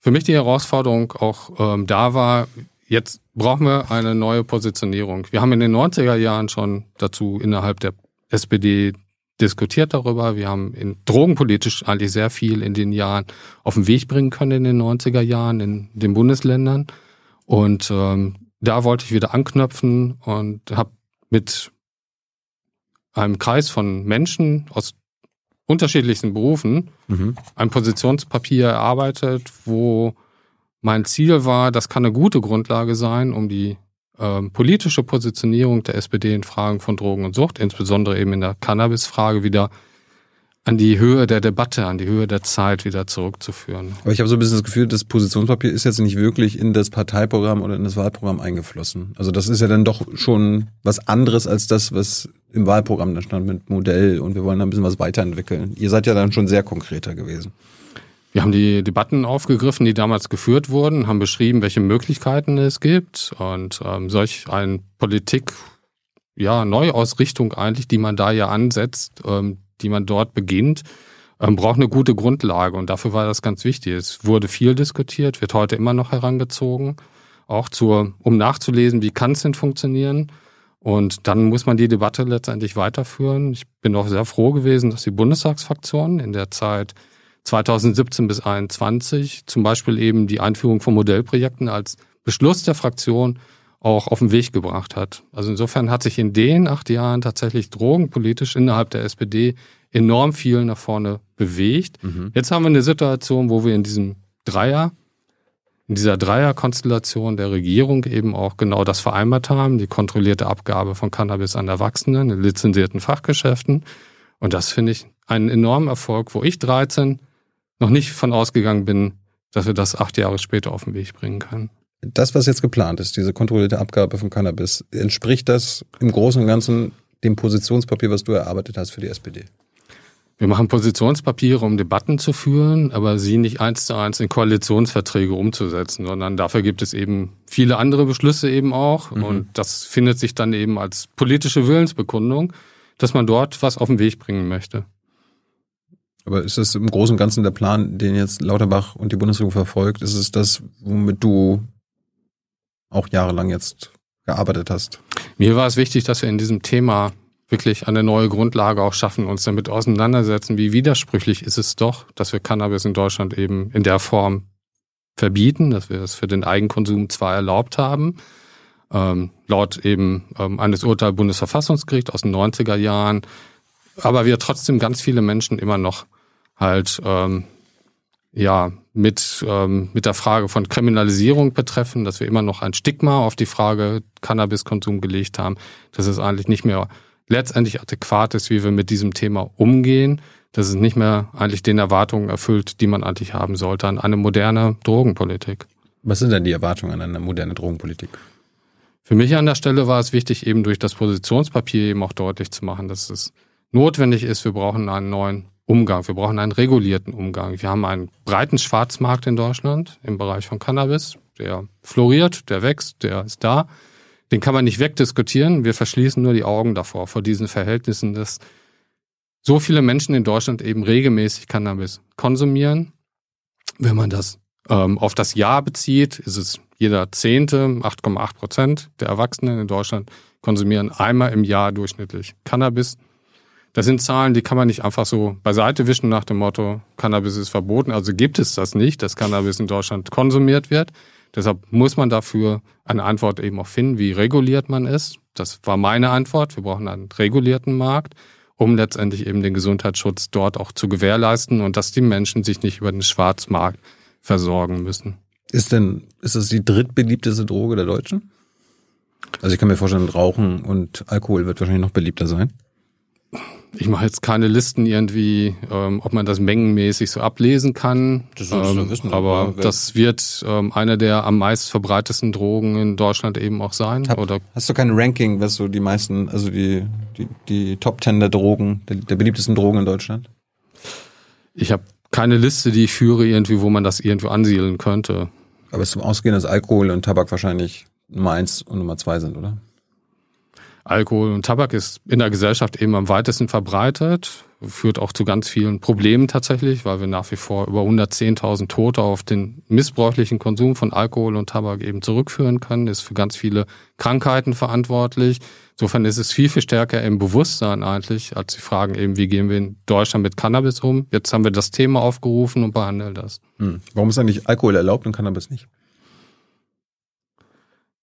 für mich die Herausforderung auch ähm, da war, jetzt brauchen wir eine neue Positionierung. Wir haben in den 90er Jahren schon dazu innerhalb der SPD diskutiert darüber. Wir haben in drogenpolitisch eigentlich sehr viel in den Jahren auf den Weg bringen können in den 90er Jahren in den Bundesländern. Und ähm, da wollte ich wieder anknüpfen und habe mit einem Kreis von Menschen aus unterschiedlichsten Berufen mhm. ein Positionspapier erarbeitet, wo mein Ziel war, das kann eine gute Grundlage sein, um die ähm, politische Positionierung der SPD in Fragen von Drogen und Sucht, insbesondere eben in der Cannabis-Frage, wieder an die Höhe der Debatte, an die Höhe der Zeit wieder zurückzuführen. Aber ich habe so ein bisschen das Gefühl, das Positionspapier ist jetzt nicht wirklich in das Parteiprogramm oder in das Wahlprogramm eingeflossen. Also das ist ja dann doch schon was anderes als das, was im Wahlprogramm da stand mit Modell und wir wollen da ein bisschen was weiterentwickeln. Ihr seid ja dann schon sehr konkreter gewesen. Wir haben die Debatten aufgegriffen, die damals geführt wurden, haben beschrieben, welche Möglichkeiten es gibt und ähm, solch eine Politik, ja, Neuausrichtung eigentlich, die man da ja ansetzt, ähm, die man dort beginnt, ähm, braucht eine gute Grundlage. Und dafür war das ganz wichtig. Es wurde viel diskutiert, wird heute immer noch herangezogen, auch zur, um nachzulesen, wie kann es denn funktionieren. Und dann muss man die Debatte letztendlich weiterführen. Ich bin auch sehr froh gewesen, dass die Bundestagsfraktion in der Zeit 2017 bis 2021 zum Beispiel eben die Einführung von Modellprojekten als Beschluss der Fraktion auch auf den Weg gebracht hat. Also insofern hat sich in den acht Jahren tatsächlich drogenpolitisch innerhalb der SPD enorm viel nach vorne bewegt. Mhm. Jetzt haben wir eine Situation, wo wir in diesem Dreier, in dieser Dreierkonstellation der Regierung eben auch genau das vereinbart haben, die kontrollierte Abgabe von Cannabis an Erwachsenen in lizenzierten Fachgeschäften. Und das finde ich einen enormen Erfolg, wo ich 13 noch nicht von ausgegangen bin, dass wir das acht Jahre später auf den Weg bringen können. Das, was jetzt geplant ist, diese kontrollierte Abgabe von Cannabis, entspricht das im Großen und Ganzen dem Positionspapier, was du erarbeitet hast für die SPD? Wir machen Positionspapiere, um Debatten zu führen, aber sie nicht eins zu eins in Koalitionsverträge umzusetzen, sondern dafür gibt es eben viele andere Beschlüsse eben auch. Mhm. Und das findet sich dann eben als politische Willensbekundung, dass man dort was auf den Weg bringen möchte. Aber ist das im Großen und Ganzen der Plan, den jetzt Lauterbach und die Bundesregierung verfolgt? Ist es das, womit du auch jahrelang jetzt gearbeitet hast. Mir war es wichtig, dass wir in diesem Thema wirklich eine neue Grundlage auch schaffen, uns damit auseinandersetzen, wie widersprüchlich ist es doch, dass wir Cannabis in Deutschland eben in der Form verbieten, dass wir es für den Eigenkonsum zwar erlaubt haben, ähm, laut eben ähm, eines Urteils Bundesverfassungsgericht aus den 90er Jahren, aber wir trotzdem ganz viele Menschen immer noch halt ähm, ja mit, ähm, mit der Frage von Kriminalisierung betreffen, dass wir immer noch ein Stigma auf die Frage Cannabiskonsum gelegt haben, dass es eigentlich nicht mehr letztendlich adäquat ist, wie wir mit diesem Thema umgehen, dass es nicht mehr eigentlich den Erwartungen erfüllt, die man eigentlich haben sollte an eine moderne Drogenpolitik. Was sind denn die Erwartungen an eine moderne Drogenpolitik? Für mich an der Stelle war es wichtig, eben durch das Positionspapier eben auch deutlich zu machen, dass es notwendig ist, wir brauchen einen neuen Umgang. Wir brauchen einen regulierten Umgang. Wir haben einen breiten Schwarzmarkt in Deutschland im Bereich von Cannabis. Der floriert, der wächst, der ist da. Den kann man nicht wegdiskutieren. Wir verschließen nur die Augen davor, vor diesen Verhältnissen, dass so viele Menschen in Deutschland eben regelmäßig Cannabis konsumieren. Wenn man das ähm, auf das Jahr bezieht, ist es jeder Zehnte, 8,8 Prozent der Erwachsenen in Deutschland konsumieren einmal im Jahr durchschnittlich Cannabis. Das sind Zahlen, die kann man nicht einfach so beiseite wischen nach dem Motto, Cannabis ist verboten. Also gibt es das nicht, dass Cannabis in Deutschland konsumiert wird. Deshalb muss man dafür eine Antwort eben auch finden, wie reguliert man es. Das war meine Antwort. Wir brauchen einen regulierten Markt, um letztendlich eben den Gesundheitsschutz dort auch zu gewährleisten und dass die Menschen sich nicht über den Schwarzmarkt versorgen müssen. Ist denn, ist das die drittbeliebteste Droge der Deutschen? Also ich kann mir vorstellen, Rauchen und Alkohol wird wahrscheinlich noch beliebter sein. Ich mache jetzt keine Listen irgendwie, ähm, ob man das mengenmäßig so ablesen kann. Das ähm, wissen, aber aber wer- das wird ähm, eine der am meist verbreitetsten Drogen in Deutschland eben auch sein. Hab, Oder hast du kein Ranking, was so die meisten, also die, die, die Top Ten der Drogen, der, der beliebtesten Drogen in Deutschland? ich habe keine Liste, die ich führe irgendwie, wo man das irgendwo ansiedeln könnte. Aber es ist zum Ausgehen, dass Alkohol und Tabak wahrscheinlich Nummer eins und Nummer zwei sind, oder? Alkohol und Tabak ist in der Gesellschaft eben am weitesten verbreitet, führt auch zu ganz vielen Problemen tatsächlich, weil wir nach wie vor über 110.000 Tote auf den missbräuchlichen Konsum von Alkohol und Tabak eben zurückführen können, ist für ganz viele Krankheiten verantwortlich. Insofern ist es viel, viel stärker im Bewusstsein eigentlich, als die Fragen eben, wie gehen wir in Deutschland mit Cannabis um. Jetzt haben wir das Thema aufgerufen und behandeln das. Hm. Warum ist eigentlich Alkohol erlaubt und Cannabis nicht?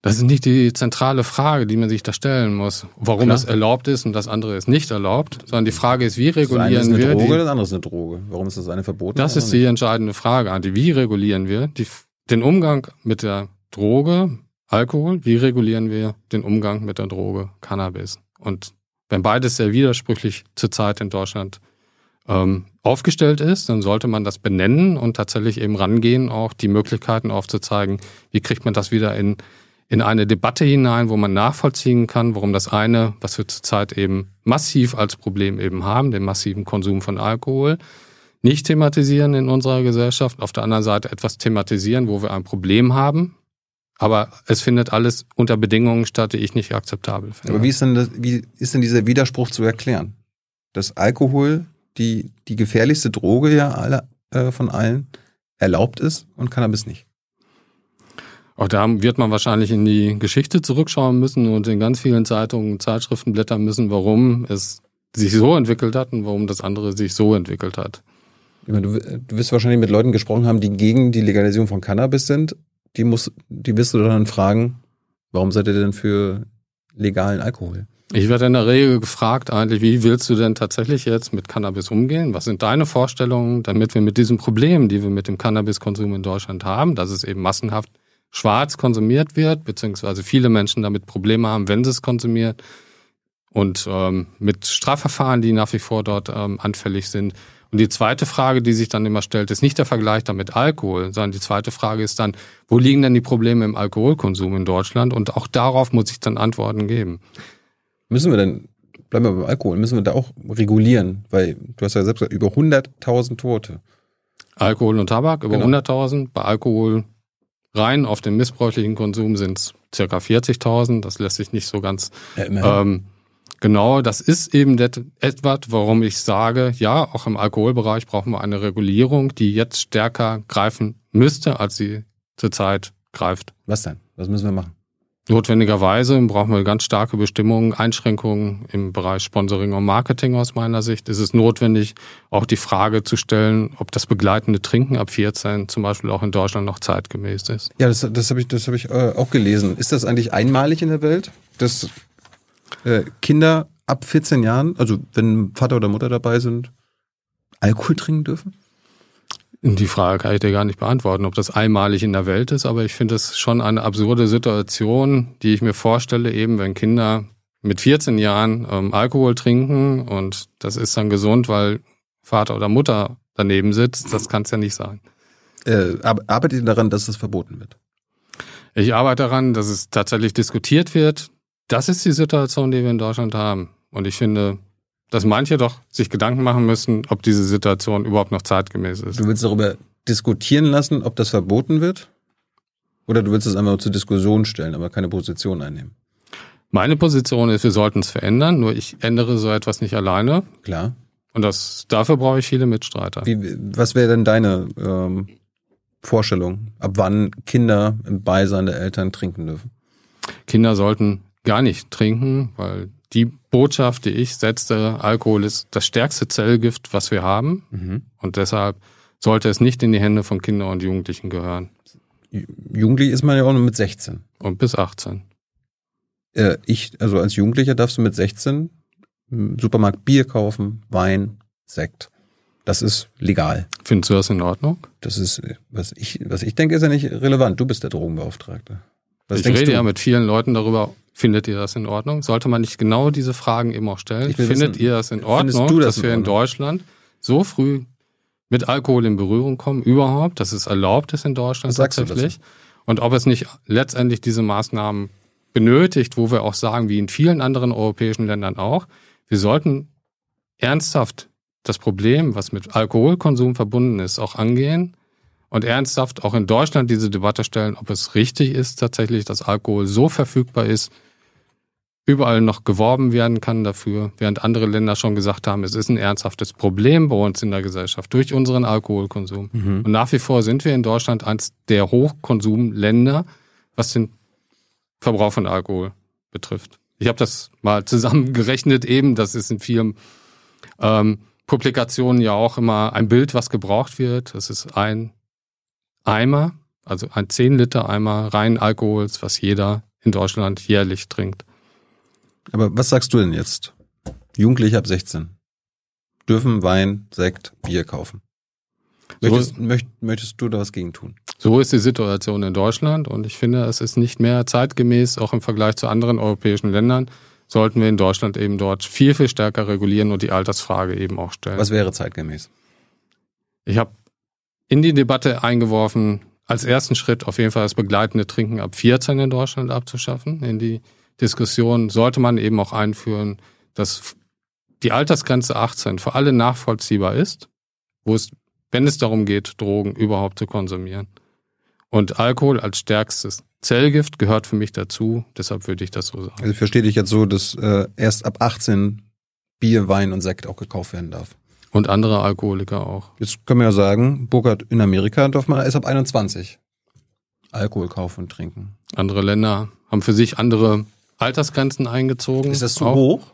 Das ist nicht die zentrale Frage, die man sich da stellen muss. Warum Klar. das erlaubt ist und das andere ist nicht erlaubt, sondern die Frage ist, wie Das eine ist regulieren eine wir Droge, die, das andere ist eine Droge. Warum ist das eine verboten? Das ist die entscheidende Frage, Andi. Wie regulieren wir die, den Umgang mit der Droge, Alkohol? Wie regulieren wir den Umgang mit der Droge, Cannabis? Und wenn beides sehr widersprüchlich zurzeit in Deutschland ähm, aufgestellt ist, dann sollte man das benennen und tatsächlich eben rangehen, auch die Möglichkeiten aufzuzeigen, wie kriegt man das wieder in, in eine Debatte hinein, wo man nachvollziehen kann, warum das eine, was wir zurzeit eben massiv als Problem eben haben, den massiven Konsum von Alkohol, nicht thematisieren in unserer Gesellschaft, auf der anderen Seite etwas thematisieren, wo wir ein Problem haben. Aber es findet alles unter Bedingungen statt, die ich nicht akzeptabel finde. Aber wie ist denn das, wie ist denn dieser Widerspruch zu erklären? Dass Alkohol die, die gefährlichste Droge ja alle, äh, von allen erlaubt ist und Cannabis nicht. Auch da wird man wahrscheinlich in die Geschichte zurückschauen müssen und in ganz vielen Zeitungen und Zeitschriften blättern müssen, warum es sich so entwickelt hat und warum das andere sich so entwickelt hat. Meine, du, du wirst wahrscheinlich mit Leuten gesprochen haben, die gegen die Legalisierung von Cannabis sind. Die muss, die wirst du dann fragen, warum seid ihr denn für legalen Alkohol? Ich werde in der Regel gefragt eigentlich, wie willst du denn tatsächlich jetzt mit Cannabis umgehen? Was sind deine Vorstellungen, damit wir mit diesem Problem, die wir mit dem Cannabiskonsum in Deutschland haben, dass es eben massenhaft schwarz konsumiert wird, beziehungsweise viele Menschen damit Probleme haben, wenn sie es konsumiert und ähm, mit Strafverfahren, die nach wie vor dort ähm, anfällig sind. Und die zweite Frage, die sich dann immer stellt, ist nicht der Vergleich dann mit Alkohol, sondern die zweite Frage ist dann, wo liegen denn die Probleme im Alkoholkonsum in Deutschland? Und auch darauf muss ich dann Antworten geben. Müssen wir denn, bleiben wir beim Alkohol, müssen wir da auch regulieren? Weil du hast ja selbst gesagt, über 100.000 Tote. Alkohol und Tabak über Genau. 100.000. Bei Alkohol rein auf den missbräuchlichen Konsum sind es circa 40.000. Das lässt sich nicht so ganz Ja, ähm, genau. Das ist eben etwas, warum ich sage, ja, auch im Alkoholbereich brauchen wir eine Regulierung, die jetzt stärker greifen müsste, als sie zurzeit greift. Was denn? Was müssen wir machen? Notwendigerweise brauchen wir ganz starke Bestimmungen, Einschränkungen im Bereich Sponsoring und Marketing aus meiner Sicht. Es ist notwendig, auch die Frage zu stellen, ob das begleitende Trinken ab 14 zum Beispiel auch in Deutschland noch zeitgemäß ist. Ja, das, das habe ich, das hab ich äh, auch gelesen. Ist das eigentlich einmalig in der Welt, dass äh, Kinder ab 14 Jahren, also wenn Vater oder Mutter dabei sind, Alkohol trinken dürfen? Die Frage kann ich dir gar nicht beantworten, ob das einmalig in der Welt ist, aber ich finde es schon eine absurde Situation, die ich mir vorstelle, eben wenn Kinder mit 14 Jahren ähm, Alkohol trinken und das ist dann gesund, weil Vater oder Mutter daneben sitzt. Das kann es ja nicht sein. Äh, ar- arbeitet ihr daran, dass es verboten wird? Ich arbeite daran, dass es tatsächlich diskutiert wird. Das ist die Situation, die wir in Deutschland haben. Und ich finde, dass manche doch sich Gedanken machen müssen, ob diese Situation überhaupt noch zeitgemäß ist. Du willst darüber diskutieren lassen, ob das verboten wird? Oder du willst es einfach nur zur Diskussion stellen, aber keine Position einnehmen? Meine Position ist, wir sollten es verändern, nur ich ändere so etwas nicht alleine. Klar. Und das, dafür brauche ich viele Mitstreiter. Wie, was wäre denn deine ähm, Vorstellung, ab wann Kinder im Beisein der Eltern trinken dürfen? Kinder sollten gar nicht trinken, weil die Botschaft, die ich setze, Alkohol ist das stärkste Zellgift, was wir haben. Mhm. Und deshalb sollte es nicht in die Hände von Kindern und Jugendlichen gehören. Ju- Jugendlich ist man ja auch nur mit 16. Und bis 18. Äh, ich, also als Jugendlicher darfst du mit 16 im Supermarkt Bier kaufen, Wein, Sekt. Das ist legal. Findest du das in Ordnung? Das ist, was ich, was ich denke, ist ja nicht relevant. Du bist der Drogenbeauftragte. Was ich rede du? ja mit vielen Leuten darüber, Findet ihr das in Ordnung? Sollte man nicht genau diese Fragen eben auch stellen? Findet wissen, ihr das in Ordnung, das dass wir in? Deutschland so früh mit Alkohol in Berührung kommen, überhaupt, dass es erlaubt ist in Deutschland Was du tatsächlich? Und ob es nicht letztendlich diese Maßnahmen benötigt, wo wir auch sagen, wie in vielen anderen europäischen Ländern auch, wir sollten ernsthaft das Problem, was mit Alkoholkonsum verbunden ist, auch angehen und ernsthaft auch in Deutschland diese Debatte stellen, ob es richtig ist tatsächlich, dass Alkohol so verfügbar ist, überall noch geworben werden kann dafür, während andere Länder schon gesagt haben, es ist ein ernsthaftes Problem bei uns in der Gesellschaft durch unseren Alkoholkonsum. Und nach wie vor sind wir in Deutschland eines der Hochkonsumländer, was den Verbrauch von Alkohol betrifft. Ich habe das mal zusammengerechnet eben, das ist in vielen ähm, Publikationen ja auch immer ein Bild, was gebraucht wird. Das ist ein Eimer, also ein 10 Liter Eimer reinen Alkohols, was jeder in Deutschland jährlich trinkt. Aber was sagst du denn jetzt? Jugendliche ab 16 dürfen Wein, Sekt, Bier kaufen. So- Möchtest, möcht, möchtest du da was gegen tun? So ist die Situation in Deutschland und ich finde, es ist nicht mehr zeitgemäß, auch im Vergleich zu anderen europäischen Ländern, sollten wir in Deutschland eben dort viel, viel stärker regulieren und die Altersfrage eben auch stellen. Was wäre zeitgemäß? Ich habe in die Debatte eingeworfen, als ersten Schritt auf jeden Fall das begleitende Trinken ab 14 in Deutschland abzuschaffen. In die Diskussion sollte man eben auch einführen, dass die Altersgrenze 18 für alle nachvollziehbar ist, wo es, wenn es darum geht, Drogen überhaupt zu konsumieren. Und Alkohol als stärkstes Zellgift gehört für mich dazu, deshalb würde ich das so sagen. Also ich verstehe dich jetzt so, dass äh, erst ab 18 Bier, Wein und Sekt auch gekauft werden darf. Und andere Alkoholiker auch. Jetzt können wir ja sagen, Burkhard, in Amerika darf man erst ab 21 Alkohol kaufen und trinken. Andere Länder haben für sich andere Altersgrenzen eingezogen. Ist das zu auch. hoch?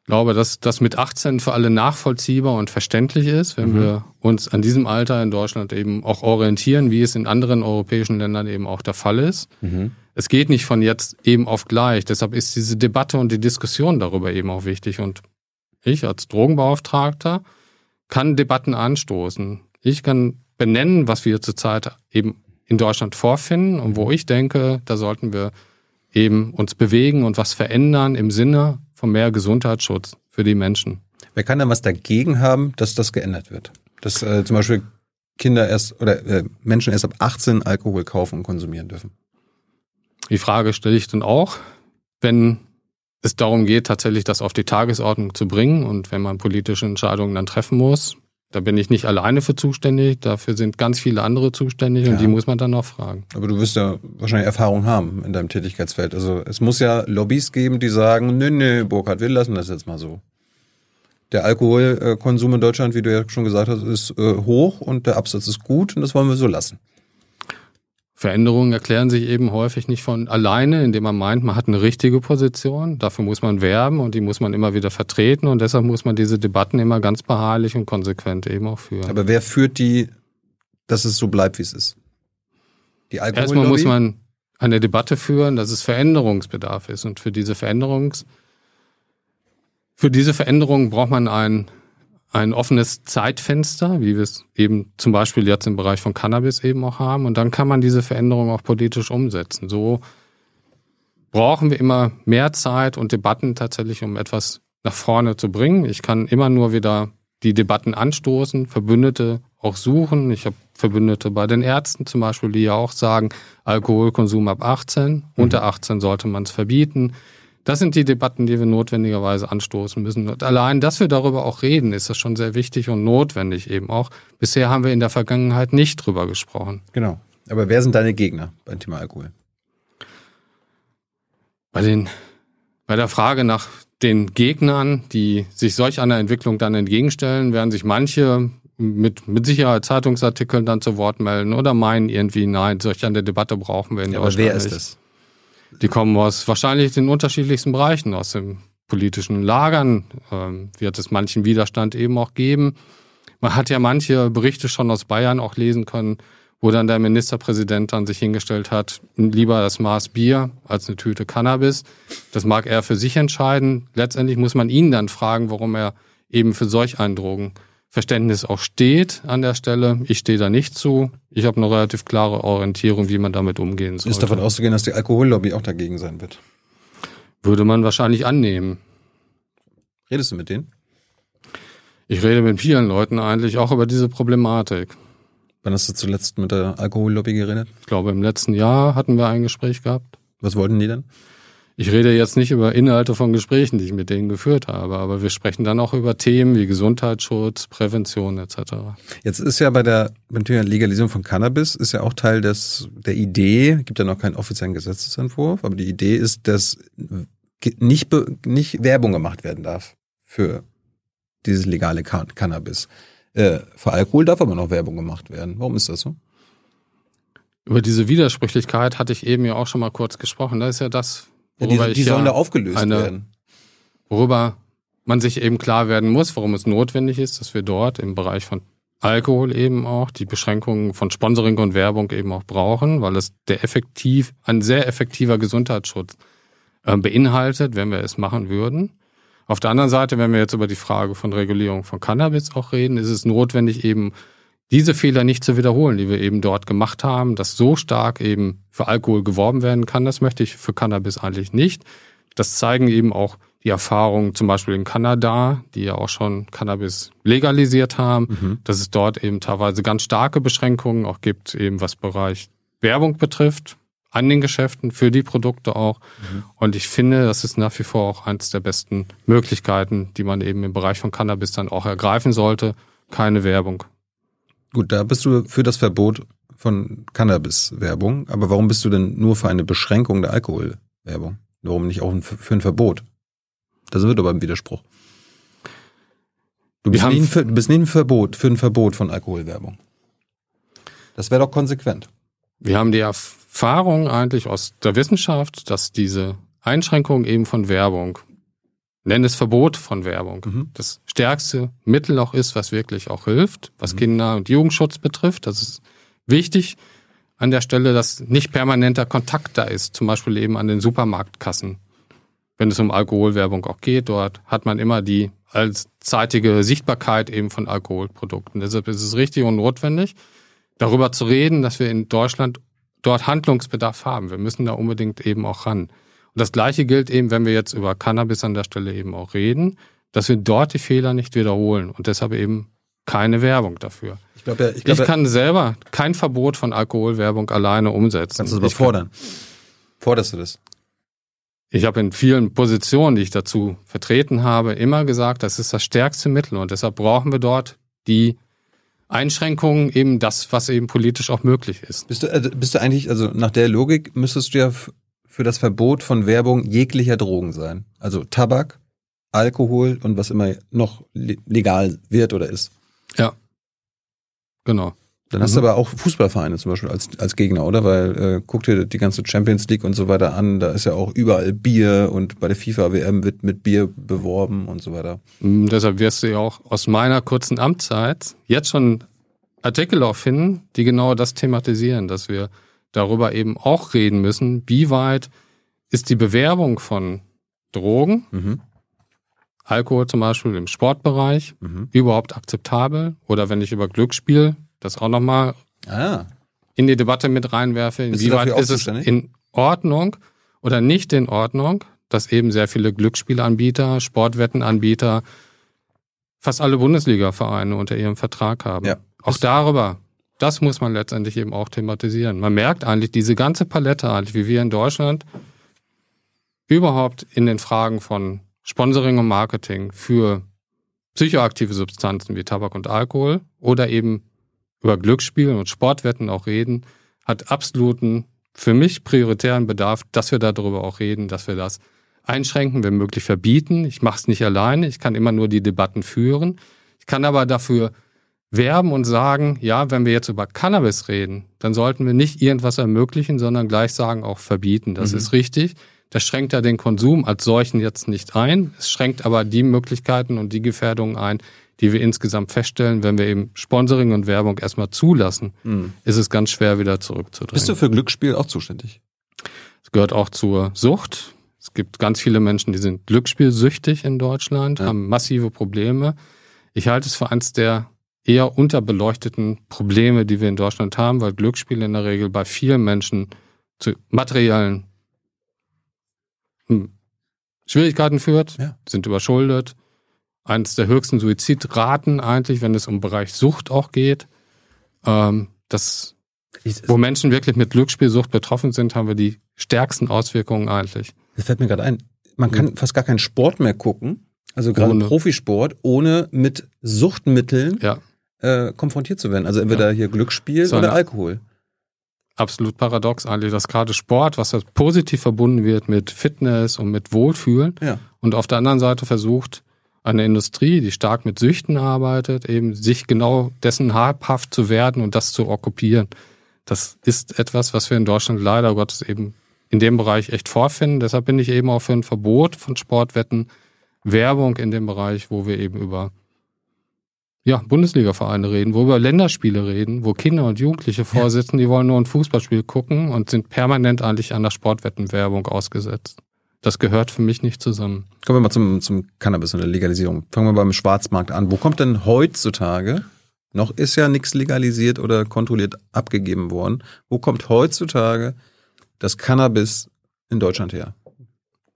Ich glaube, dass das mit 18 für alle nachvollziehbar und verständlich ist, wenn Mhm. wir uns an diesem Alter in Deutschland eben auch orientieren, wie es in anderen europäischen Ländern eben auch der Fall ist. Mhm. Es geht nicht von jetzt eben auf gleich. Deshalb ist diese Debatte und die Diskussion darüber eben auch wichtig. Und ich als Drogenbeauftragter kann Debatten anstoßen. Ich kann benennen, was wir zurzeit eben in Deutschland vorfinden und wo ich denke, da sollten wir eben uns bewegen und was verändern im Sinne von mehr Gesundheitsschutz für die Menschen. Wer kann denn was dagegen haben, dass das geändert wird? Dass äh, zum Beispiel Kinder erst oder äh, Menschen erst ab 18 Alkohol kaufen und konsumieren dürfen. Die Frage stelle ich dann auch, wenn es darum geht, tatsächlich das auf die Tagesordnung zu bringen und wenn man politische Entscheidungen dann treffen muss. Da bin ich nicht alleine für zuständig, dafür sind ganz viele andere zuständig Ja. und die muss man dann noch fragen. Aber du wirst ja wahrscheinlich Erfahrung haben in deinem Tätigkeitsfeld. Also es muss ja Lobbys geben, die sagen, nö, nö, Burkhard, wir lassen das jetzt mal so. Der Alkoholkonsum in Deutschland, wie du ja schon gesagt hast, ist äh, hoch und der Absatz ist gut und das wollen wir so lassen. Veränderungen erklären sich eben häufig nicht von alleine, indem man meint, man hat eine richtige Position. Dafür muss man werben und die muss man immer wieder vertreten und deshalb muss man diese Debatten immer ganz beharrlich und konsequent eben auch führen. Aber wer führt die, dass es so bleibt, wie es ist? Die Erstmal Alkohollobby? muss man eine Debatte führen, dass es Veränderungsbedarf ist. Und für diese Veränderungs, für diese Veränderung braucht man ein, ein offenes Zeitfenster, wie wir es eben zum Beispiel jetzt im Bereich von Cannabis eben auch haben. Und dann kann man diese Veränderung auch politisch umsetzen. So brauchen wir immer mehr Zeit und Debatten tatsächlich, um etwas nach vorne zu bringen. Ich kann immer nur wieder die Debatten anstoßen, Verbündete auch suchen. Ich habe Verbündete bei den Ärzten zum Beispiel, die ja auch sagen, Alkoholkonsum ab 18, unter 18 sollte man es verbieten. Das sind die Debatten, die wir notwendigerweise anstoßen müssen. Und allein, dass wir darüber auch reden, ist das schon sehr wichtig und notwendig eben auch. Bisher haben wir in der Vergangenheit nicht drüber gesprochen. Genau. Aber wer sind deine Gegner beim Thema Alkohol? Bei den, bei der Frage nach den Gegnern, die sich solch einer Entwicklung dann entgegenstellen, werden sich manche mit, mit Sicherheit Zeitungsartikeln dann zu Wort melden oder meinen irgendwie, nein, solch eine Debatte brauchen wir in Ja, aber Deutschland wer ist nicht. das? Die kommen aus wahrscheinlich den unterschiedlichsten Bereichen, aus den politischen Lagern, ähm, wird es manchen Widerstand eben auch geben. Man hat ja manche Berichte schon aus Bayern auch lesen können, wo dann der Ministerpräsident dann sich hingestellt hat, lieber das Maß Bier als eine Tüte Cannabis. Das mag er für sich entscheiden. Letztendlich muss man ihn dann fragen, warum er eben für solch einen Verständnis auch steht an der Stelle. Ich stehe da nicht zu. Ich habe eine relativ klare Orientierung, wie man damit umgehen soll. Ist davon auszugehen, dass die Alkohollobby auch dagegen sein wird? Würde man wahrscheinlich annehmen. Redest du mit denen? Ich rede mit vielen Leuten eigentlich auch über diese Problematik. Wann hast du zuletzt mit der Alkohollobby geredet? Ich glaube, im letzten Jahr hatten wir ein Gespräch gehabt. Was wollten die denn? Ich rede jetzt nicht über Inhalte von Gesprächen, die ich mit denen geführt habe, aber wir sprechen dann auch über Themen wie Gesundheitsschutz, Prävention etc. Jetzt ist ja bei der beim Thema Legalisierung von Cannabis ist ja auch Teil des der Idee, gibt ja noch keinen offiziellen Gesetzesentwurf, aber die Idee ist, dass nicht nicht Werbung gemacht werden darf für dieses legale Cannabis. Äh, für Alkohol darf aber noch Werbung gemacht werden. Warum ist das so? Über diese Widersprüchlichkeit hatte ich eben ja auch schon mal kurz gesprochen. Da ist ja das, ja, die, die sollen ja da aufgelöst eine, werden. Worüber man sich eben klar werden muss, warum es notwendig ist, dass wir dort im Bereich von Alkohol eben auch die Beschränkungen von Sponsoring und Werbung eben auch brauchen, weil es der effektiv, ein sehr effektiver Gesundheitsschutz äh, beinhaltet, wenn wir es machen würden. Auf der anderen Seite, wenn wir jetzt über die Frage von Regulierung von Cannabis auch reden, ist es notwendig eben diese Fehler nicht zu wiederholen, die wir eben dort gemacht haben, dass so stark eben für Alkohol geworben werden kann. Das möchte ich für Cannabis eigentlich nicht. Das zeigen eben auch die Erfahrungen zum Beispiel in Kanada, die ja auch schon Cannabis legalisiert haben, mhm. dass es dort eben teilweise ganz starke Beschränkungen auch gibt, eben was Bereich Werbung betrifft an den Geschäften, für die Produkte auch. Mhm. Und ich finde, das ist nach wie vor auch eines der besten Möglichkeiten, die man eben im Bereich von Cannabis dann auch ergreifen sollte. Keine Werbung. Gut, da bist du für das Verbot von Cannabis-Werbung. Aber warum bist du denn nur für eine Beschränkung der Alkoholwerbung? Warum nicht auch für ein Verbot? Das wird aber ein Widerspruch. Du bist, nicht, für, du bist nicht ein Verbot, für ein Verbot von Alkoholwerbung. Das wäre doch konsequent. Wir haben die Erfahrung eigentlich aus der Wissenschaft, dass diese Einschränkung eben von Werbung, nenn es Verbot von Werbung, mhm. das stärkste Mittel auch ist, was wirklich auch hilft, was mhm. Kinder- und Jugendschutz betrifft. Das ist wichtig an der Stelle, dass nicht permanenter Kontakt da ist, zum Beispiel eben an den Supermarktkassen. Wenn es um Alkoholwerbung auch geht, dort hat man immer die allzeitige Sichtbarkeit eben von Alkoholprodukten. Deshalb ist es richtig und notwendig, darüber zu reden, dass wir in Deutschland dort Handlungsbedarf haben. Wir müssen da unbedingt eben auch ran. Und das Gleiche gilt eben, wenn wir jetzt über Cannabis an der Stelle eben auch reden, dass wir dort die Fehler nicht wiederholen und deshalb eben keine Werbung dafür. Ich, glaub, ja, ich, glaub, ich kann selber kein Verbot von Alkoholwerbung alleine umsetzen. Kannst du das fordern? Forderst du das? Ich habe in vielen Positionen, die ich dazu vertreten habe, immer gesagt, das ist das stärkste Mittel und deshalb brauchen wir dort die Einschränkungen eben das, was eben politisch auch möglich ist. Bist du, also bist du eigentlich, also nach der Logik müsstest du ja für das Verbot von Werbung jeglicher Drogen sein. Also Tabak, Alkohol und was immer noch legal wird oder ist. Ja. Genau. Dann hast mhm. du aber auch Fußballvereine zum Beispiel als, als Gegner, oder? Weil äh, guck dir die ganze Champions League und so weiter an, da ist ja auch überall Bier und bei der FIFA-WM wird mit Bier beworben und so weiter. Mhm, deshalb wirst du ja auch aus meiner kurzen Amtszeit jetzt schon Artikel auch finden, die genau das thematisieren, dass wir darüber eben auch reden müssen, wie weit ist die Bewerbung von Drogen, mhm. Alkohol zum Beispiel im Sportbereich, mhm. überhaupt akzeptabel? Oder wenn ich über Glücksspiel das auch nochmal ah. in die Debatte mit reinwerfe. Inwieweit ist es in Ordnung oder nicht in Ordnung, dass eben sehr viele Glücksspielanbieter, Sportwettenanbieter, fast alle Bundesliga-Vereine unter ihrem Vertrag haben. Ja. Auch darüber, das muss man letztendlich eben auch thematisieren. Man merkt eigentlich diese ganze Palette, eigentlich, wie wir in Deutschland überhaupt in den Fragen von Sponsoring und Marketing für psychoaktive Substanzen wie Tabak und Alkohol oder eben über Glücksspiel und Sportwetten auch reden, hat absoluten, für mich prioritären Bedarf, dass wir darüber auch reden, dass wir das einschränken, wenn möglich verbieten. Ich mache es nicht alleine, ich kann immer nur die Debatten führen. Ich kann aber dafür werben und sagen, ja, wenn wir jetzt über Cannabis reden, dann sollten wir nicht irgendwas ermöglichen, sondern gleich sagen, auch verbieten. Das mhm. ist richtig. Das schränkt ja den Konsum als solchen jetzt nicht ein. Es schränkt aber die Möglichkeiten und die Gefährdungen ein, die wir insgesamt feststellen, wenn wir eben Sponsoring und Werbung erstmal zulassen, mhm. ist es ganz schwer wieder zurückzudrehen. Bist du für Glücksspiel auch zuständig? Es gehört auch zur Sucht. Es gibt ganz viele Menschen, die sind glücksspielsüchtig in Deutschland, ja. haben massive Probleme. Ich halte es für eines der eher unterbeleuchteten Probleme, die wir in Deutschland haben, weil Glücksspiel in der Regel bei vielen Menschen zu materiellen hm, Schwierigkeiten führt, ja. sind überschuldet. Eines der höchsten Suizidraten eigentlich, wenn es um Bereich Sucht auch geht. Ähm, das, wo Menschen wirklich mit Glücksspielsucht betroffen sind, haben wir die stärksten Auswirkungen eigentlich. Das fällt mir gerade ein. Man kann ja. fast gar keinen Sport mehr gucken, also gerade ohne. Profisport, ohne mit Suchtmitteln ja. Äh, konfrontiert zu werden. Also entweder ja. hier Glücksspiel so oder Alkohol absolut paradox eigentlich, dass gerade Sport, was positiv verbunden wird mit Fitness und mit Wohlfühlen ja. und auf der anderen Seite versucht, eine Industrie, die stark mit Süchten arbeitet, eben sich genau dessen habhaft zu werden und das zu okkupieren. Das ist etwas, was wir in Deutschland leider Gottes eben in dem Bereich echt vorfinden. Deshalb bin ich eben auch für ein Verbot von Sportwetten, Werbung in dem Bereich, wo wir eben über ja, Bundesliga-Vereine reden, wo über Länderspiele reden, wo Kinder und Jugendliche vorsitzen, die wollen nur ein Fußballspiel gucken und sind permanent eigentlich an der Sportwettenwerbung ausgesetzt. Das gehört für mich nicht zusammen. Kommen wir mal zum, zum Cannabis und der Legalisierung. Fangen wir beim Schwarzmarkt an. Wo kommt denn heutzutage, noch ist ja nichts legalisiert oder kontrolliert abgegeben worden, wo kommt heutzutage das Cannabis in Deutschland her?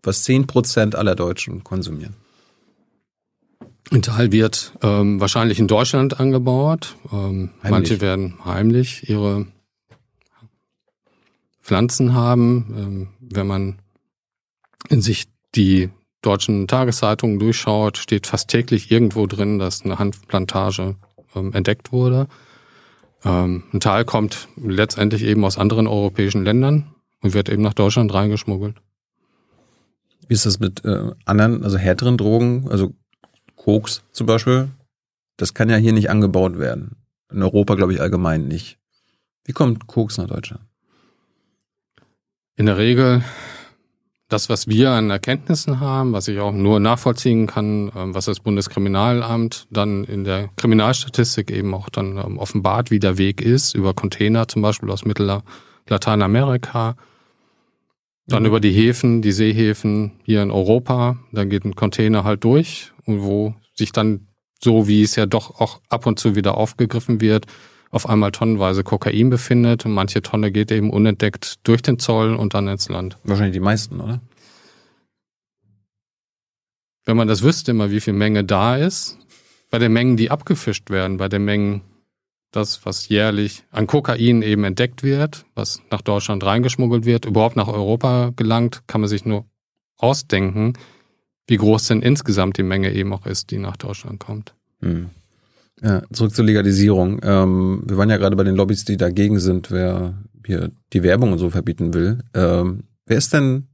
Was zehn Prozent aller Deutschen konsumieren. Ein Teil wird ähm, wahrscheinlich in Deutschland angebaut. Ähm, manche werden heimlich ihre Pflanzen haben. Ähm, wenn man in sich die deutschen Tageszeitungen durchschaut, steht fast täglich irgendwo drin, dass eine Hanfplantage ähm, entdeckt wurde. Ähm, ein Teil kommt letztendlich eben aus anderen europäischen Ländern und wird eben nach Deutschland reingeschmuggelt. Wie ist das mit äh, anderen, also härteren Drogen? Also Koks zum Beispiel, das kann ja hier nicht angebaut werden. In Europa, glaube ich, allgemein nicht. Wie kommt Koks nach Deutschland? In der Regel das, was wir an Erkenntnissen haben, was ich auch nur nachvollziehen kann, ähm, was das Bundeskriminalamt dann in der Kriminalstatistik eben auch dann ähm, offenbart, wie der Weg ist, über Container zum Beispiel aus Mittel Lateinamerika, dann mhm. über die Häfen, die Seehäfen hier in Europa, dann geht ein Container halt durch und wo sich dann so, wie es ja doch auch ab und zu wieder aufgegriffen wird, auf einmal tonnenweise Kokain befindet und manche Tonne geht eben unentdeckt durch den Zoll und dann ins Land. Wahrscheinlich die meisten, oder? Wenn man das wüsste immer, wie viel Menge da ist, bei den Mengen, die abgefischt werden, bei den Mengen, das, was jährlich an Kokain eben entdeckt wird, was nach Deutschland reingeschmuggelt wird, überhaupt nach Europa gelangt, kann man sich nur ausdenken, wie groß denn insgesamt die Menge eben auch ist, die nach Deutschland kommt. Hm. Ja, zurück zur Legalisierung. Ähm, wir waren ja gerade bei den Lobbys, die dagegen sind, wer hier die Werbung und so verbieten will. Ähm, wer ist denn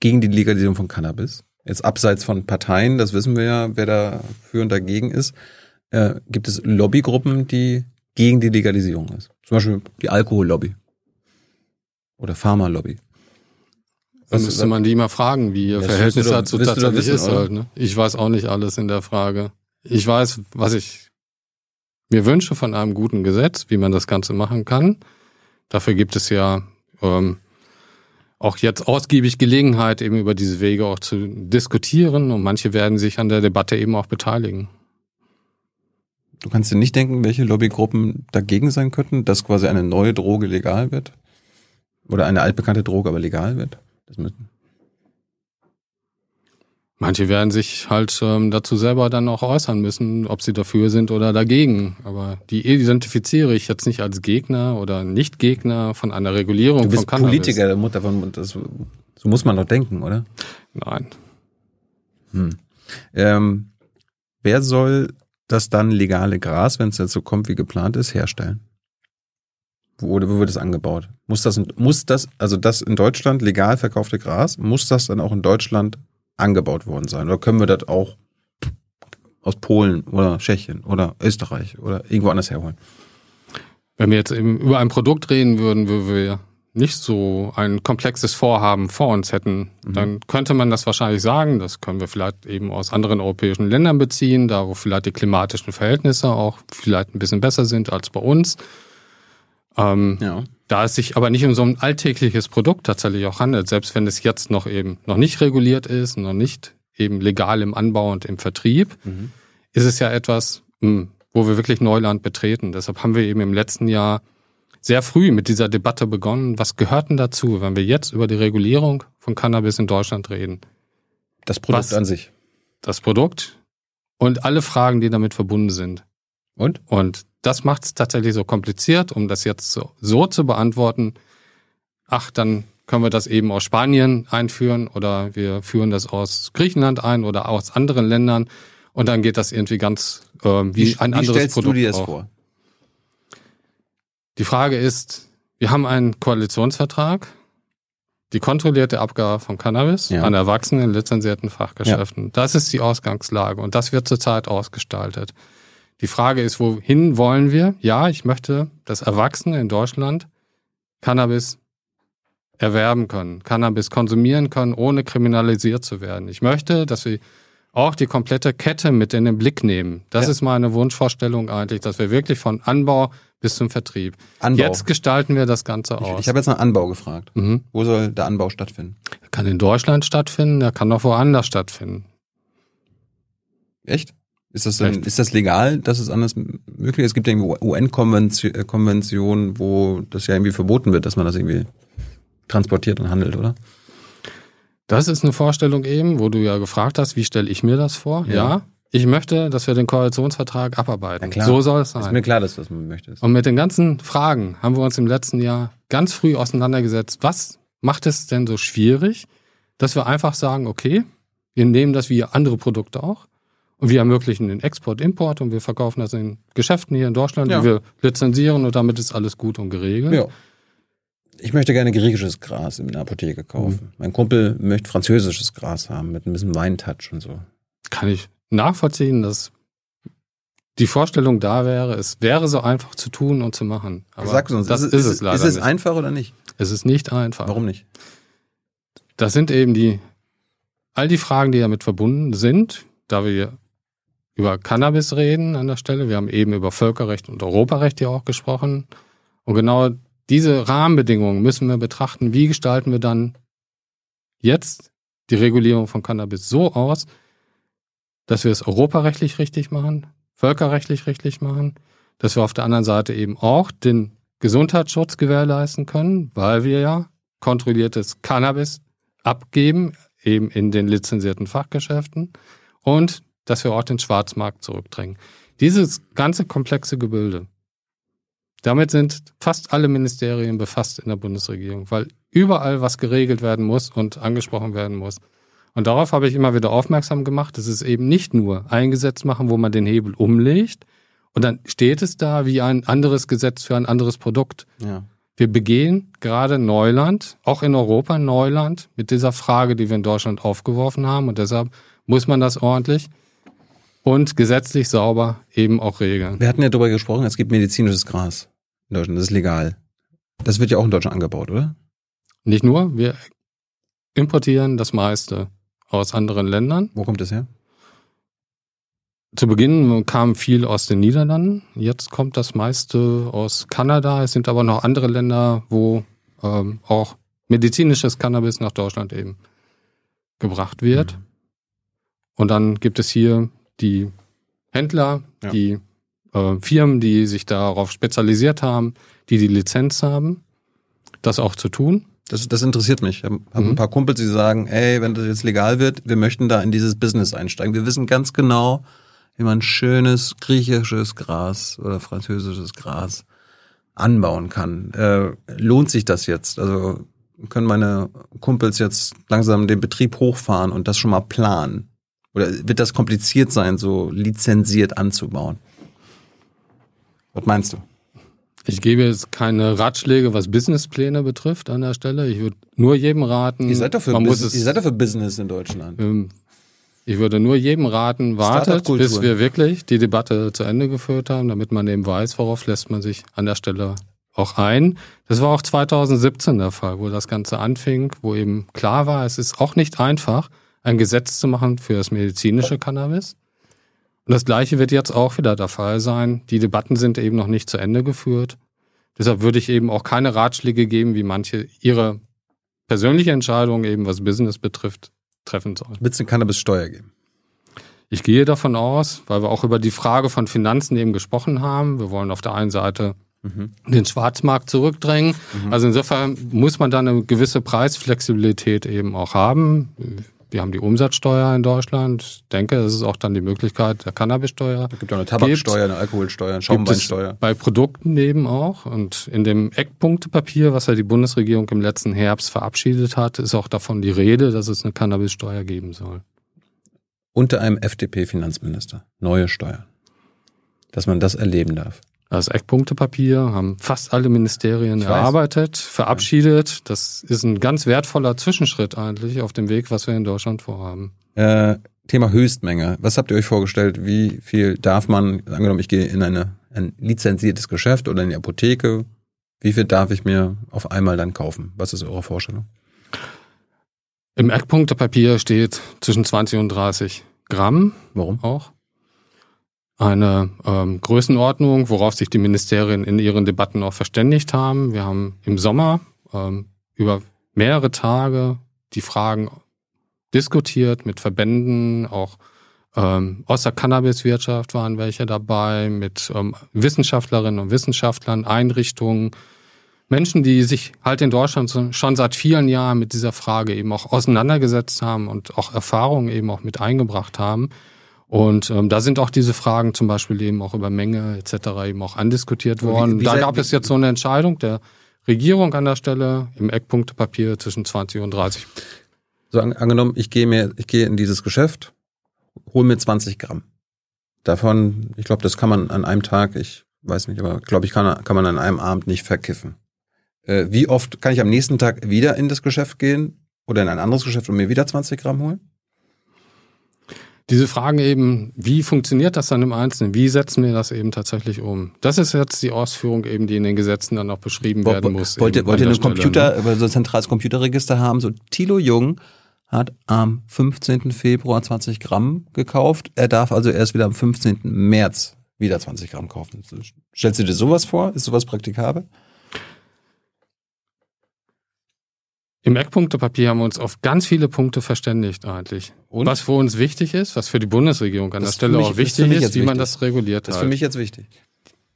gegen die Legalisierung von Cannabis? Jetzt abseits von Parteien, das wissen wir ja, wer da für und dagegen ist. Äh, gibt es Lobbygruppen, die gegen die Legalisierung ist? Zum Beispiel die Alkohollobby oder Pharmalobby. Dann müsste man die mal fragen, wie ihr Verhältnis dazu tatsächlich ist halt. Ne? Ich weiß auch nicht alles in der Frage. Ich weiß, was ich mir wünsche von einem guten Gesetz, wie man das Ganze machen kann. Dafür gibt es ja ähm, auch jetzt ausgiebig Gelegenheit, eben über diese Wege auch zu diskutieren und manche werden sich an der Debatte eben auch beteiligen. Du kannst dir nicht denken, welche Lobbygruppen dagegen sein könnten, dass quasi eine neue Droge legal wird? Oder eine altbekannte Droge aber legal wird? Manche werden sich halt ähm, dazu selber dann auch äußern müssen, ob sie dafür sind oder dagegen. Aber die identifiziere ich jetzt nicht als Gegner oder Nicht-Gegner von einer Regulierung du bist von Cannabis. Politiker, der Mutter von das, so muss man doch denken, oder? Nein. Hm. Ähm, wer soll das dann legale Gras, wenn es jetzt so kommt, wie geplant ist, herstellen? Wo, wo wird es angebaut? Muss das, muss das, also das in Deutschland legal verkaufte Gras, muss das dann auch in Deutschland angebaut worden sein? Oder können wir das auch aus Polen oder Tschechien oder Österreich oder irgendwo anders herholen? Wenn wir jetzt eben über ein Produkt reden würden, wo wir nicht so ein komplexes Vorhaben vor uns hätten, mhm. dann könnte man das wahrscheinlich sagen. Das können wir vielleicht eben aus anderen europäischen Ländern beziehen, da wo vielleicht die klimatischen Verhältnisse auch vielleicht ein bisschen besser sind als bei uns. Ähm, ja. Da es sich aber nicht um so ein alltägliches Produkt tatsächlich auch handelt, selbst wenn es jetzt noch eben noch nicht reguliert ist, noch nicht eben legal im Anbau und im Vertrieb, mhm. ist es ja etwas, hm, wo wir wirklich Neuland betreten. Deshalb haben wir eben im letzten Jahr sehr früh mit dieser Debatte begonnen. Was gehört denn dazu, wenn wir jetzt über die Regulierung von Cannabis in Deutschland reden? Das Produkt Was? an sich. Das Produkt und alle Fragen, die damit verbunden sind. Und? Und das macht es tatsächlich so kompliziert, um das jetzt so, so zu beantworten. Ach, dann können wir das eben aus Spanien einführen oder wir führen das aus Griechenland ein oder aus anderen Ländern und dann geht das irgendwie ganz äh, wie, ein wie anderes stellst Produkt du dir das auch. vor? Die Frage ist, wir haben einen Koalitionsvertrag, die kontrollierte Abgabe von Cannabis Ja. an Erwachsenen in lizenzierten Fachgeschäften. Das ist die Ausgangslage und das wird zurzeit ausgestaltet. Die Frage ist, wohin wollen wir? Ja, ich möchte, dass Erwachsene in Deutschland Cannabis erwerben können, Cannabis konsumieren können, ohne kriminalisiert zu werden. Ich möchte, dass wir auch die komplette Kette mit in den Blick nehmen. Das Ja. ist meine Wunschvorstellung eigentlich, dass wir wirklich von Anbau bis zum Vertrieb. Anbau. Jetzt gestalten wir das Ganze ich aus. ich habe jetzt nach Anbau gefragt. mhm. Wo soll der Anbau stattfinden? Kann in Deutschland stattfinden, er kann auch woanders stattfinden. Echt? Ist das, denn, ist das legal, dass es anders möglich ist? Es gibt ja irgendwie UN-Konventionen, wo das ja irgendwie verboten wird, dass man das irgendwie transportiert und handelt, oder? Das ist eine Vorstellung eben, wo du ja gefragt hast, wie stelle ich mir das vor? Ja. Ja. Ich möchte, dass wir den Koalitionsvertrag abarbeiten. So soll es Ist sein. mir klar, dass du das möchtest. Und mit den ganzen Fragen haben wir uns im letzten Jahr ganz früh auseinandergesetzt. Was macht es denn so schwierig, dass wir einfach sagen, okay, wir nehmen das wie andere Produkte auch und wir ermöglichen den Export, Import und wir verkaufen das in Geschäften hier in Deutschland, Ja. die wir lizenzieren und damit ist alles gut und geregelt. Ja. Ich möchte gerne griechisches Gras in der Apotheke kaufen. Mein Kumpel möchte französisches Gras haben mit ein bisschen Weintouch und so. Kann ich nachvollziehen, dass die Vorstellung da wäre, es wäre so einfach zu tun und zu machen. Aber Sag uns, das ist, ist, es, es leider ist es nicht. einfach oder nicht? es ist nicht einfach. Warum nicht? Das sind eben die, all die Fragen, die damit verbunden sind, da wir über Cannabis reden an der Stelle. Wir haben eben über Völkerrecht und Europarecht ja auch gesprochen. Und genau diese Rahmenbedingungen müssen wir betrachten. Wie gestalten wir dann jetzt die Regulierung von Cannabis so aus, dass wir es europarechtlich richtig machen, völkerrechtlich richtig machen, dass wir auf der anderen Seite eben auch den Gesundheitsschutz gewährleisten können, weil wir ja kontrolliertes Cannabis abgeben, eben in den lizenzierten Fachgeschäften und dass wir auch den Schwarzmarkt zurückdrängen. Dieses ganze komplexe Gebilde, damit sind fast alle Ministerien befasst in der Bundesregierung, weil überall was geregelt werden muss und angesprochen werden muss. Und darauf habe ich immer wieder aufmerksam gemacht, dass es eben nicht nur ein Gesetz machen, wo man den Hebel umlegt und dann steht es da wie ein anderes Gesetz für ein anderes Produkt. Ja. Wir begehen gerade Neuland, auch in Europa Neuland, mit dieser Frage, die wir in Deutschland aufgeworfen haben. Und deshalb muss man das ordentlich und gesetzlich sauber eben auch regeln. Wir hatten ja darüber gesprochen, es gibt medizinisches Gras in Deutschland, das ist legal. Das wird ja auch in Deutschland angebaut, oder? Nicht nur, wir importieren das meiste aus anderen Ländern. Wo kommt das her? Zu Beginn kam viel aus den Niederlanden. Jetzt kommt das meiste aus Kanada. Es sind aber noch andere Länder, wo ähm, auch medizinisches Cannabis nach Deutschland eben gebracht wird. Und dann gibt es hier die Händler, Ja. die äh, Firmen, die sich darauf spezialisiert haben, die die Lizenz haben, das auch zu tun. Das, das interessiert mich. Ich habe hab Mhm. ein paar Kumpels, die sagen, ey, wenn das jetzt legal wird, wir möchten da in dieses Business einsteigen. Wir wissen ganz genau, wie man schönes griechisches Gras oder französisches Gras anbauen kann. Äh, lohnt sich das jetzt? Also können meine Kumpels jetzt langsam den Betrieb hochfahren und das schon mal planen? Oder wird das kompliziert sein, so lizenziert anzubauen? Was meinst du? Ich gebe jetzt keine Ratschläge, was Businesspläne betrifft an der Stelle. Ich würde nur jedem raten, Ihr seid doch für, man muss Business, es ihr seid doch für Business in Deutschland. Ähm, Ich würde nur jedem raten, wartet, bis wir wirklich die Debatte zu Ende geführt haben, damit man eben weiß, worauf lässt man sich an der Stelle auch ein. Das war auch 2017 der Fall, wo das Ganze anfing, wo eben klar war, es ist auch nicht einfach, ein Gesetz zu machen für das medizinische Cannabis. Und das Gleiche wird jetzt auch wieder der Fall sein. Die Debatten sind eben noch nicht zu Ende geführt. Deshalb würde ich eben auch keine Ratschläge geben, wie manche ihre persönliche Entscheidung eben, was Business betrifft, treffen sollen. Wird es eine Cannabis-Steuer geben? Ich gehe davon aus, weil wir auch über die Frage von Finanzen eben gesprochen haben. Wir wollen auf der einen Seite mhm. den Schwarzmarkt zurückdrängen. Mhm. Also insofern muss man dann eine gewisse Preisflexibilität eben auch haben. Wir haben die Umsatzsteuer in Deutschland. Ich denke, das ist auch dann die Möglichkeit der Cannabissteuer. Es gibt auch eine Tabaksteuer, eine Alkoholsteuer, eine Schaumweinsteuer. Bei Produkten eben auch. Und in dem Eckpunktepapier, was ja die Bundesregierung im letzten Herbst verabschiedet hat, ist auch davon die Rede, dass es eine Cannabissteuer geben soll. Unter einem FDP-Finanzminister. Neue Steuern. Dass man das erleben darf. Das Eckpunktepapier haben fast alle Ministerien ich erarbeitet, weiß. verabschiedet. Das ist ein ganz wertvoller Zwischenschritt eigentlich auf dem Weg, was wir in Deutschland vorhaben. Äh, Thema Höchstmenge. Was habt ihr euch vorgestellt? Wie viel darf man, angenommen, ich gehe in eine, ein lizenziertes Geschäft oder in die Apotheke, wie viel darf ich mir auf einmal dann kaufen? Was ist eure Vorstellung? Im Eckpunktepapier steht zwischen 20 und 30 Gramm. Warum? Auch eine ähm, Größenordnung, worauf sich die Ministerien in ihren Debatten auch verständigt haben. Wir haben im Sommer ähm, über mehrere Tage die Fragen diskutiert mit Verbänden, auch ähm, aus der Cannabiswirtschaft waren welche dabei, mit ähm, Wissenschaftlerinnen und Wissenschaftlern, Einrichtungen, Menschen, die sich halt in Deutschland schon seit vielen Jahren mit dieser Frage eben auch auseinandergesetzt haben und auch Erfahrungen eben auch mit eingebracht haben. Und ähm, da sind auch diese Fragen zum Beispiel eben auch über Menge etc. eben auch andiskutiert worden. Wie, wie da gab es jetzt so eine Entscheidung der Regierung an der Stelle im Eckpunktepapier zwischen 20 und 30. So an, angenommen, ich gehe mir, ich gehe in dieses Geschäft, hole mir 20 Gramm. Davon, ich glaube, das kann man an einem Tag, ich weiß nicht, aber glaube ich, kann, kann man an einem Abend nicht verkiffen. Äh, wie oft kann ich am nächsten Tag wieder in das Geschäft gehen oder in ein anderes Geschäft und mir wieder 20 Gramm holen? Diese Fragen eben, wie funktioniert das dann im Einzelnen? Wie setzen wir das eben tatsächlich um? Das ist jetzt die Ausführung eben, die in den Gesetzen dann auch beschrieben werden muss. Wollt ihr, wollt ihr ein Computer, ne? so ein zentrales Computerregister haben? So Thilo Jung hat am 15. Februar 20 Gramm gekauft. Er darf also erst wieder am 15. März wieder 20 Gramm kaufen. Stellst du dir sowas vor? Ist sowas praktikabel? Im Eckpunktepapier haben wir uns auf ganz viele Punkte verständigt eigentlich. Und? Was für uns wichtig ist, was für die Bundesregierung an das der Stelle mich, auch wichtig ist, ist wie man das reguliert das hat. Das ist für mich jetzt wichtig.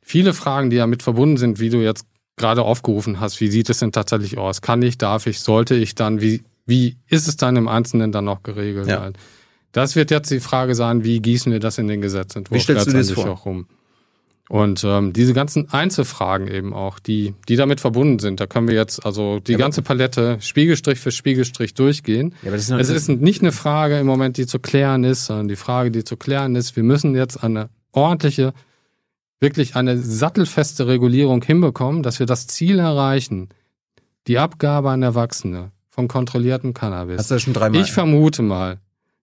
Viele Fragen, die damit verbunden sind, wie du jetzt gerade aufgerufen hast, wie sieht es denn tatsächlich aus? Kann ich, darf ich, sollte ich dann, wie, wie ist es dann im Einzelnen dann noch geregelt? Ja. Das wird jetzt die Frage sein, wie gießen wir das in den Gesetzentwurf wie stellst du das vor? auch um? Und ähm, diese ganzen Einzelfragen eben auch, die, die damit verbunden sind, da können wir jetzt also die ja, ganze Palette Spiegelstrich für Spiegelstrich durchgehen. Ja, aber das ist es ist nicht eine Frage im Moment, die zu klären ist, sondern die Frage, die zu klären ist, wir müssen jetzt eine ordentliche, wirklich eine sattelfeste Regulierung hinbekommen, dass wir das Ziel erreichen, die Abgabe an Erwachsene von kontrolliertem Cannabis. Hast du das schon dreimal? Ich vermute mal,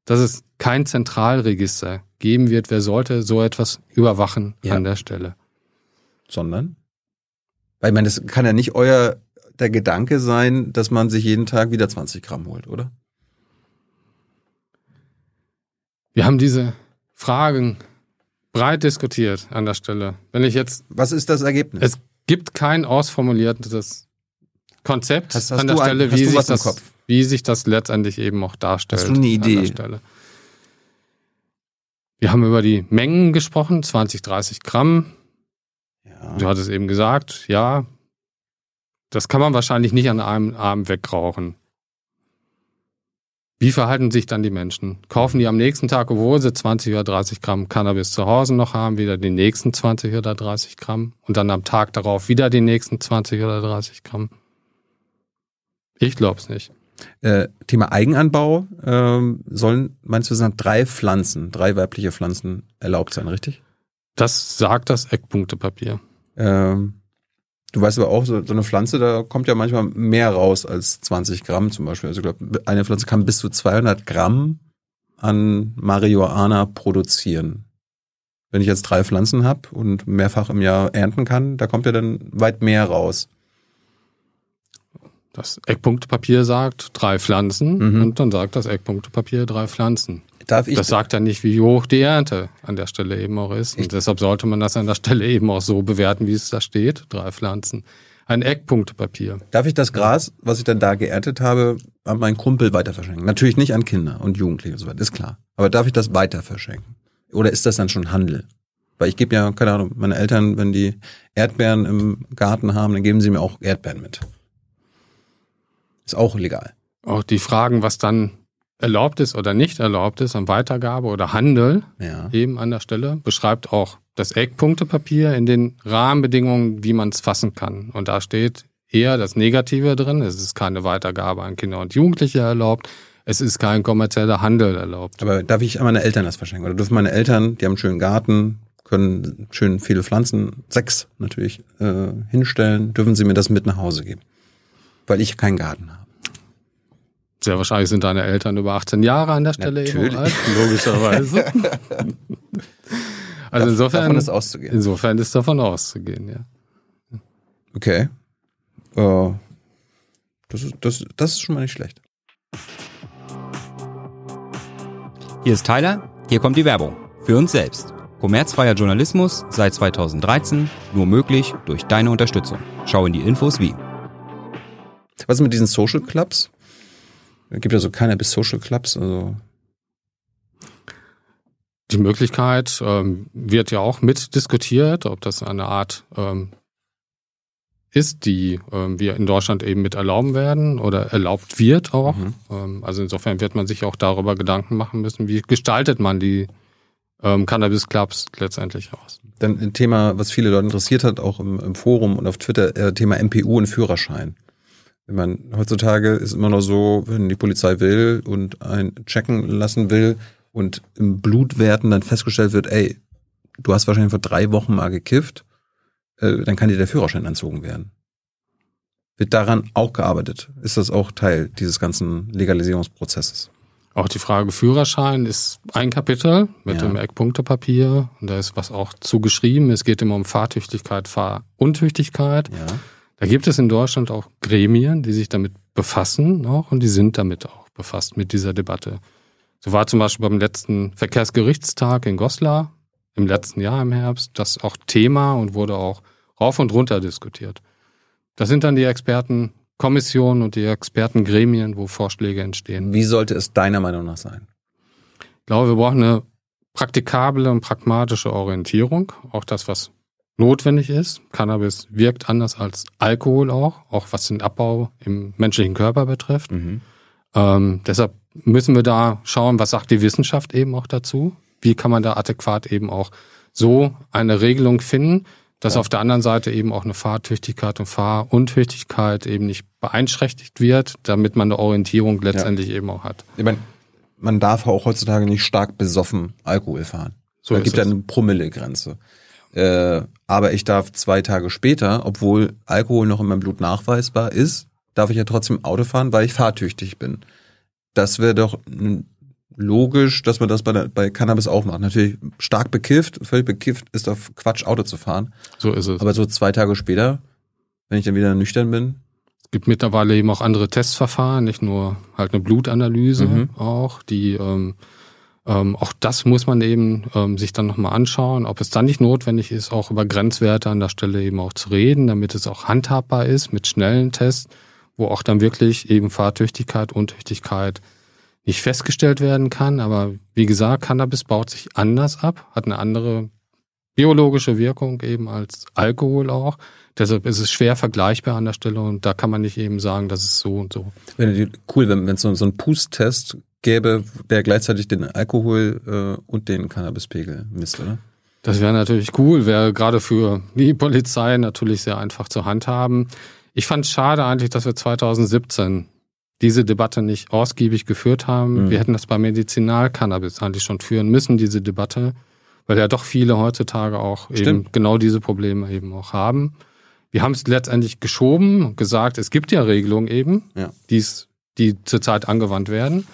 dass es kein Zentralregister geben wird, wer sollte so etwas überwachen ja. an der Stelle. Sondern? Weil ich meine, das kann ja nicht euer der Gedanke sein, dass man sich jeden Tag wieder 20 Gramm holt, oder? Wir haben diese Fragen breit diskutiert an der Stelle. Wenn ich jetzt. Was ist das Ergebnis? Es gibt kein ausformuliertes Konzept hast, hast an der Stelle, ein, wie, sich das, wie sich das letztendlich eben auch darstellt. Hast du eine Idee? Wir haben über die Mengen gesprochen, 20, 30 Gramm. Ja. Du hattest eben gesagt, ja, das kann man wahrscheinlich nicht an einem Abend wegrauchen. Wie verhalten sich dann die Menschen? Kaufen die am nächsten Tag, obwohl sie 20 oder 30 Gramm Cannabis zu Hause noch haben, wieder die nächsten 20 oder 30 Gramm und dann am Tag darauf wieder die nächsten 20 oder 30 Gramm? Ich glaube es nicht. Äh, Thema Eigenanbau ähm, sollen meinst du sind drei Pflanzen, drei weibliche Pflanzen erlaubt sein, richtig? Das sagt das Eckpunktepapier. Ähm, du weißt aber auch, so, so eine Pflanze, da kommt ja manchmal mehr raus als 20 Gramm zum Beispiel. Also ich glaube, eine Pflanze kann bis zu 200 Gramm an Marihuana produzieren. Wenn ich jetzt drei Pflanzen habe und mehrfach im Jahr ernten kann, da kommt ja dann weit mehr raus. Das Eckpunktepapier sagt drei Pflanzen mhm. und dann sagt das Eckpunktepapier drei Pflanzen. Darf ich das sagt ja nicht, wie hoch die Ernte an der Stelle eben auch ist. Und deshalb sollte man das an der Stelle eben auch so bewerten, wie es da steht. Drei Pflanzen. ein Eckpunktepapier. Darf ich das Gras, was ich dann da geerntet habe, an meinen Kumpel weiter verschenken? Natürlich nicht an Kinder und Jugendliche und so weiter, ist klar. Aber darf ich das weiter verschenken? Oder ist das dann schon Handel? Weil ich gebe ja, keine Ahnung, meine Eltern, wenn die Erdbeeren im Garten haben, dann geben sie mir auch Erdbeeren mit. Ist auch legal. Auch die Fragen, was dann erlaubt ist oder nicht erlaubt ist an Weitergabe oder Handel, Ja. eben an der Stelle, beschreibt auch das Eckpunktepapier in den Rahmenbedingungen, wie man es fassen kann. Und da steht eher das Negative drin. Es ist keine Weitergabe an Kinder und Jugendliche erlaubt. Es ist kein kommerzieller Handel erlaubt. Aber darf ich an meine Eltern das verschenken? Oder dürfen meine Eltern, die haben einen schönen Garten, können schön viele Pflanzen, sechs natürlich, äh, hinstellen, dürfen sie mir das mit nach Hause geben? Weil ich keinen Garten habe. Sehr wahrscheinlich sind deine Eltern über 18 Jahre an der Stelle Natürlich. eben alt, logischerweise. also insofern, Davon ist auszugehen. insofern ist davon auszugehen, ja. Okay. Äh, das, ist, das, das ist schon mal nicht schlecht. Hier ist Tyler, hier kommt die Werbung. Für uns selbst. Kommerzfreier Journalismus seit 2013, nur möglich durch deine Unterstützung. Schau in die Infos wie. Was ist mit diesen Social Clubs? Es gibt ja so Cannabis Social Clubs, also Die Möglichkeit ähm, wird ja auch mitdiskutiert, ob das eine Art ähm, ist, die ähm, wir in Deutschland eben mit erlauben werden oder erlaubt wird auch. Mhm. Ähm, also insofern wird man sich auch darüber Gedanken machen müssen, wie gestaltet man die ähm, Cannabis-Clubs letztendlich aus. dann ein Thema, was viele Leute interessiert hat, auch im, im Forum und auf Twitter, äh, Thema MPU und Führerschein. Ich meine, heutzutage ist immer noch so, wenn die Polizei will und einen checken lassen will und im Blutwerten dann festgestellt wird, ey, du hast wahrscheinlich vor drei Wochen mal gekifft, äh, dann kann dir der Führerschein entzogen werden. Wird daran auch gearbeitet? Ist das auch Teil dieses ganzen Legalisierungsprozesses? Auch die Frage Führerschein ist ein Kapitel mit Ja. dem Eckpunktepapier. Und da ist was auch zugeschrieben. Es geht immer um Fahrtüchtigkeit, Fahruntüchtigkeit. Ja. Da gibt es in Deutschland auch Gremien, die sich damit befassen auch und die sind damit auch befasst mit dieser Debatte. So war zum Beispiel beim letzten Verkehrsgerichtstag in Goslar im letzten Jahr im Herbst das auch Thema und wurde auch rauf und runter diskutiert. Das sind dann die Expertenkommissionen und die Expertengremien, wo Vorschläge entstehen. Wie sollte es deiner Meinung nach sein? Ich glaube, wir brauchen eine praktikable und pragmatische Orientierung. Auch das, was notwendig ist. Cannabis wirkt anders als Alkohol auch, auch was den Abbau im menschlichen Körper betrifft. Mhm. Ähm, deshalb müssen wir da schauen, was sagt die Wissenschaft eben auch dazu? Wie kann man da adäquat eben auch so eine Regelung finden, dass auf der anderen Seite eben auch eine Fahrtüchtigkeit und Fahruntüchtigkeit eben nicht beeinträchtigt wird, damit man eine Orientierung letztendlich eben auch hat. Ich meine, man darf auch heutzutage nicht stark besoffen Alkohol fahren. So da gibt ja es. eine Promillegrenze. Äh, aber ich darf zwei Tage später, obwohl Alkohol noch in meinem Blut nachweisbar ist, darf ich ja trotzdem Auto fahren, weil ich fahrtüchtig bin. Das wäre doch logisch, dass man das bei, der, bei Cannabis auch macht. Natürlich stark bekifft, völlig bekifft ist doch Quatsch, Auto zu fahren. So ist es. Aber so zwei Tage später, wenn ich dann wieder nüchtern bin, Es gibt mittlerweile eben auch andere Testverfahren, nicht nur halt eine Blutanalyse Mhm. auch, die ähm, ähm, auch das muss man eben ähm, sich dann nochmal anschauen, ob es dann nicht notwendig ist, auch über Grenzwerte an der Stelle eben auch zu reden, damit es auch handhabbar ist mit schnellen Tests, wo auch dann wirklich eben Fahrtüchtigkeit, Untüchtigkeit nicht festgestellt werden kann. Aber wie gesagt, Cannabis baut sich anders ab, hat eine andere biologische Wirkung eben als Alkohol auch. Deshalb ist es schwer vergleichbar an der Stelle und da kann man nicht eben sagen, das ist so und so. cool, wenn es so, so einen Pust-Test gäbe, der gleichzeitig den Alkohol äh, und den Cannabispegel misst, oder? Das wäre natürlich cool, wäre gerade für die Polizei natürlich sehr einfach zu handhaben. Ich fand es schade eigentlich, dass wir 2017 diese Debatte nicht ausgiebig geführt haben. Mhm. Wir hätten das bei Medizinalcannabis eigentlich schon führen müssen, diese Debatte, weil ja doch viele heutzutage auch eben Stimmt. genau diese Probleme eben auch haben. Wir haben es letztendlich geschoben und gesagt, es gibt ja Regelungen eben, Ja. die's, die zurzeit angewandt werden.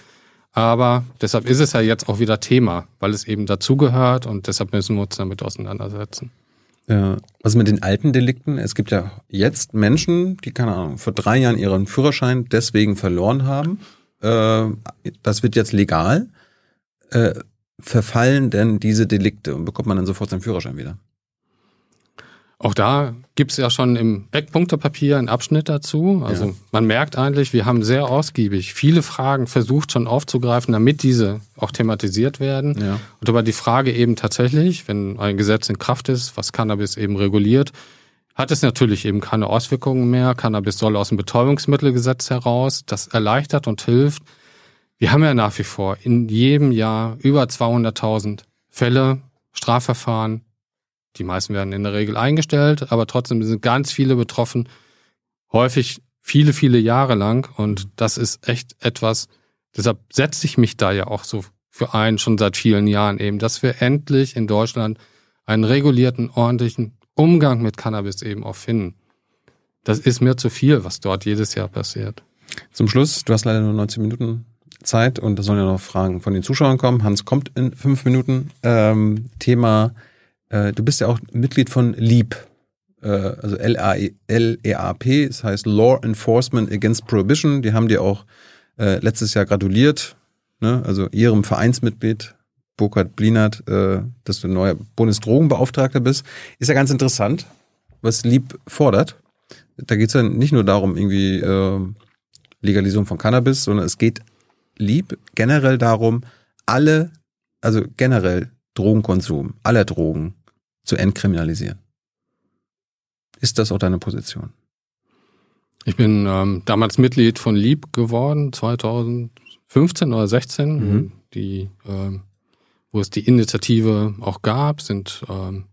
Aber deshalb ist es ja jetzt auch wieder Thema, weil es eben dazugehört und deshalb müssen wir uns damit auseinandersetzen. Ja, was mit den alten Delikten? Es gibt ja jetzt Menschen, die, keine Ahnung, vor drei Jahren ihren Führerschein deswegen verloren haben. Äh, das wird jetzt legal. Äh, verfallen denn diese Delikte und bekommt man dann sofort seinen Führerschein wieder? Auch da gibt es ja schon im Eckpunktepapier einen Abschnitt dazu. Also ja. man merkt eigentlich, wir haben sehr ausgiebig viele Fragen versucht schon aufzugreifen, damit diese auch thematisiert werden. Ja. Und aber die Frage eben tatsächlich, wenn ein Gesetz in Kraft ist, was Cannabis eben reguliert, hat es natürlich eben keine Auswirkungen mehr. Cannabis soll aus dem Betäubungsmittelgesetz heraus. Das erleichtert und hilft. Wir haben ja nach wie vor in jedem Jahr über 200.000 Fälle, Strafverfahren, die meisten werden in der Regel eingestellt, aber trotzdem sind ganz viele betroffen, häufig viele, viele Jahre lang. Und das ist echt etwas, deshalb setze ich mich da ja auch so für ein, schon seit vielen Jahren eben, dass wir endlich in Deutschland einen regulierten, ordentlichen Umgang mit Cannabis eben auch finden. Das ist mir zu viel, was dort jedes Jahr passiert. Zum Schluss, du hast leider nur 19 Minuten Zeit und da sollen ja noch Fragen von den Zuschauern kommen. Hans kommt in fünf Minuten. Ähm, Thema äh, du bist ja auch Mitglied von LEAP, äh, also L-E-A-P, das heißt Law Enforcement Against Prohibition. Die haben dir auch äh, letztes Jahr gratuliert, ne? also ihrem Vereinsmitglied Burkhard Blinert, äh, dass du neuer Bundesdrogenbeauftragter bist. Ist ja ganz interessant, was LEAP fordert. Da geht es ja nicht nur darum, irgendwie äh, Legalisierung von Cannabis, sondern es geht LEAP generell darum, alle, also generell Drogenkonsum, aller Drogen zu entkriminalisieren. Ist das auch deine Position? Ich bin ähm, damals Mitglied von Lieb geworden, 2015 oder 16, mhm. die, ähm, wo es die Initiative auch gab, sind ähm,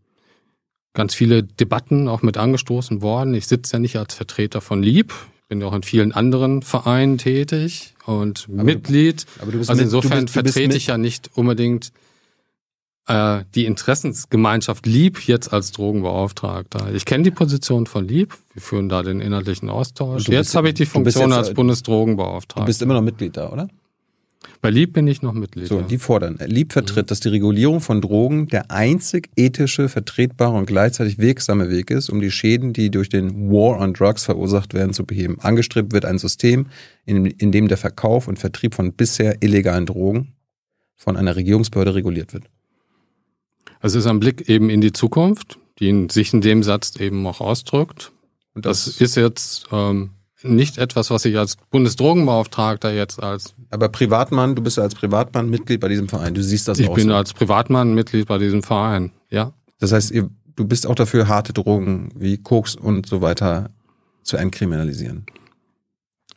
ganz viele Debatten auch mit angestoßen worden. Ich sitze ja nicht als Vertreter von Lieb, bin ja auch in vielen anderen Vereinen tätig und aber Mitglied. Du, aber du bist also insofern bist, vertrete ich ja nicht unbedingt äh, die Interessensgemeinschaft Lieb jetzt als Drogenbeauftragter. Ich kenne die Position von Lieb, wir führen da den inhaltlichen Austausch. Jetzt habe ich die Funktion als Bundesdrogenbeauftragter. Du bist immer noch Mitglied da, oder? Bei Lieb bin ich noch Mitglied. So, die fordern. Lieb vertritt, mhm. dass die Regulierung von Drogen der einzig ethische, vertretbare und gleichzeitig wirksame Weg ist, um die Schäden, die durch den War on Drugs verursacht werden, zu beheben. Angestrebt wird ein System, in, in dem der Verkauf und Vertrieb von bisher illegalen Drogen von einer Regierungsbehörde reguliert wird. Also es ist ein Blick eben in die Zukunft, die sich in dem Satz eben auch ausdrückt. Und das, das ist jetzt ähm, nicht etwas, was ich als Bundesdrogenbeauftragter jetzt als. Aber Privatmann, du bist ja als Privatmann Mitglied bei diesem Verein. Du siehst das ich auch. Ich bin so. als Privatmann Mitglied bei diesem Verein, ja. Das heißt, ihr, du bist auch dafür, harte Drogen wie Koks und so weiter zu entkriminalisieren.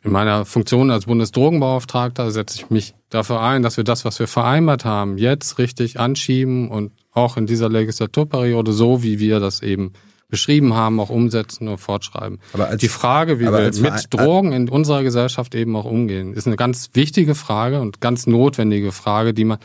In meiner Funktion als Bundesdrogenbeauftragter setze ich mich dafür ein, dass wir das, was wir vereinbart haben, jetzt richtig anschieben und auch in dieser Legislaturperiode so, wie wir das eben beschrieben haben, auch umsetzen und fortschreiben. Aber als, die Frage, wie wir mit Drogen in unserer Gesellschaft eben auch umgehen, ist eine ganz wichtige Frage und ganz notwendige Frage, die man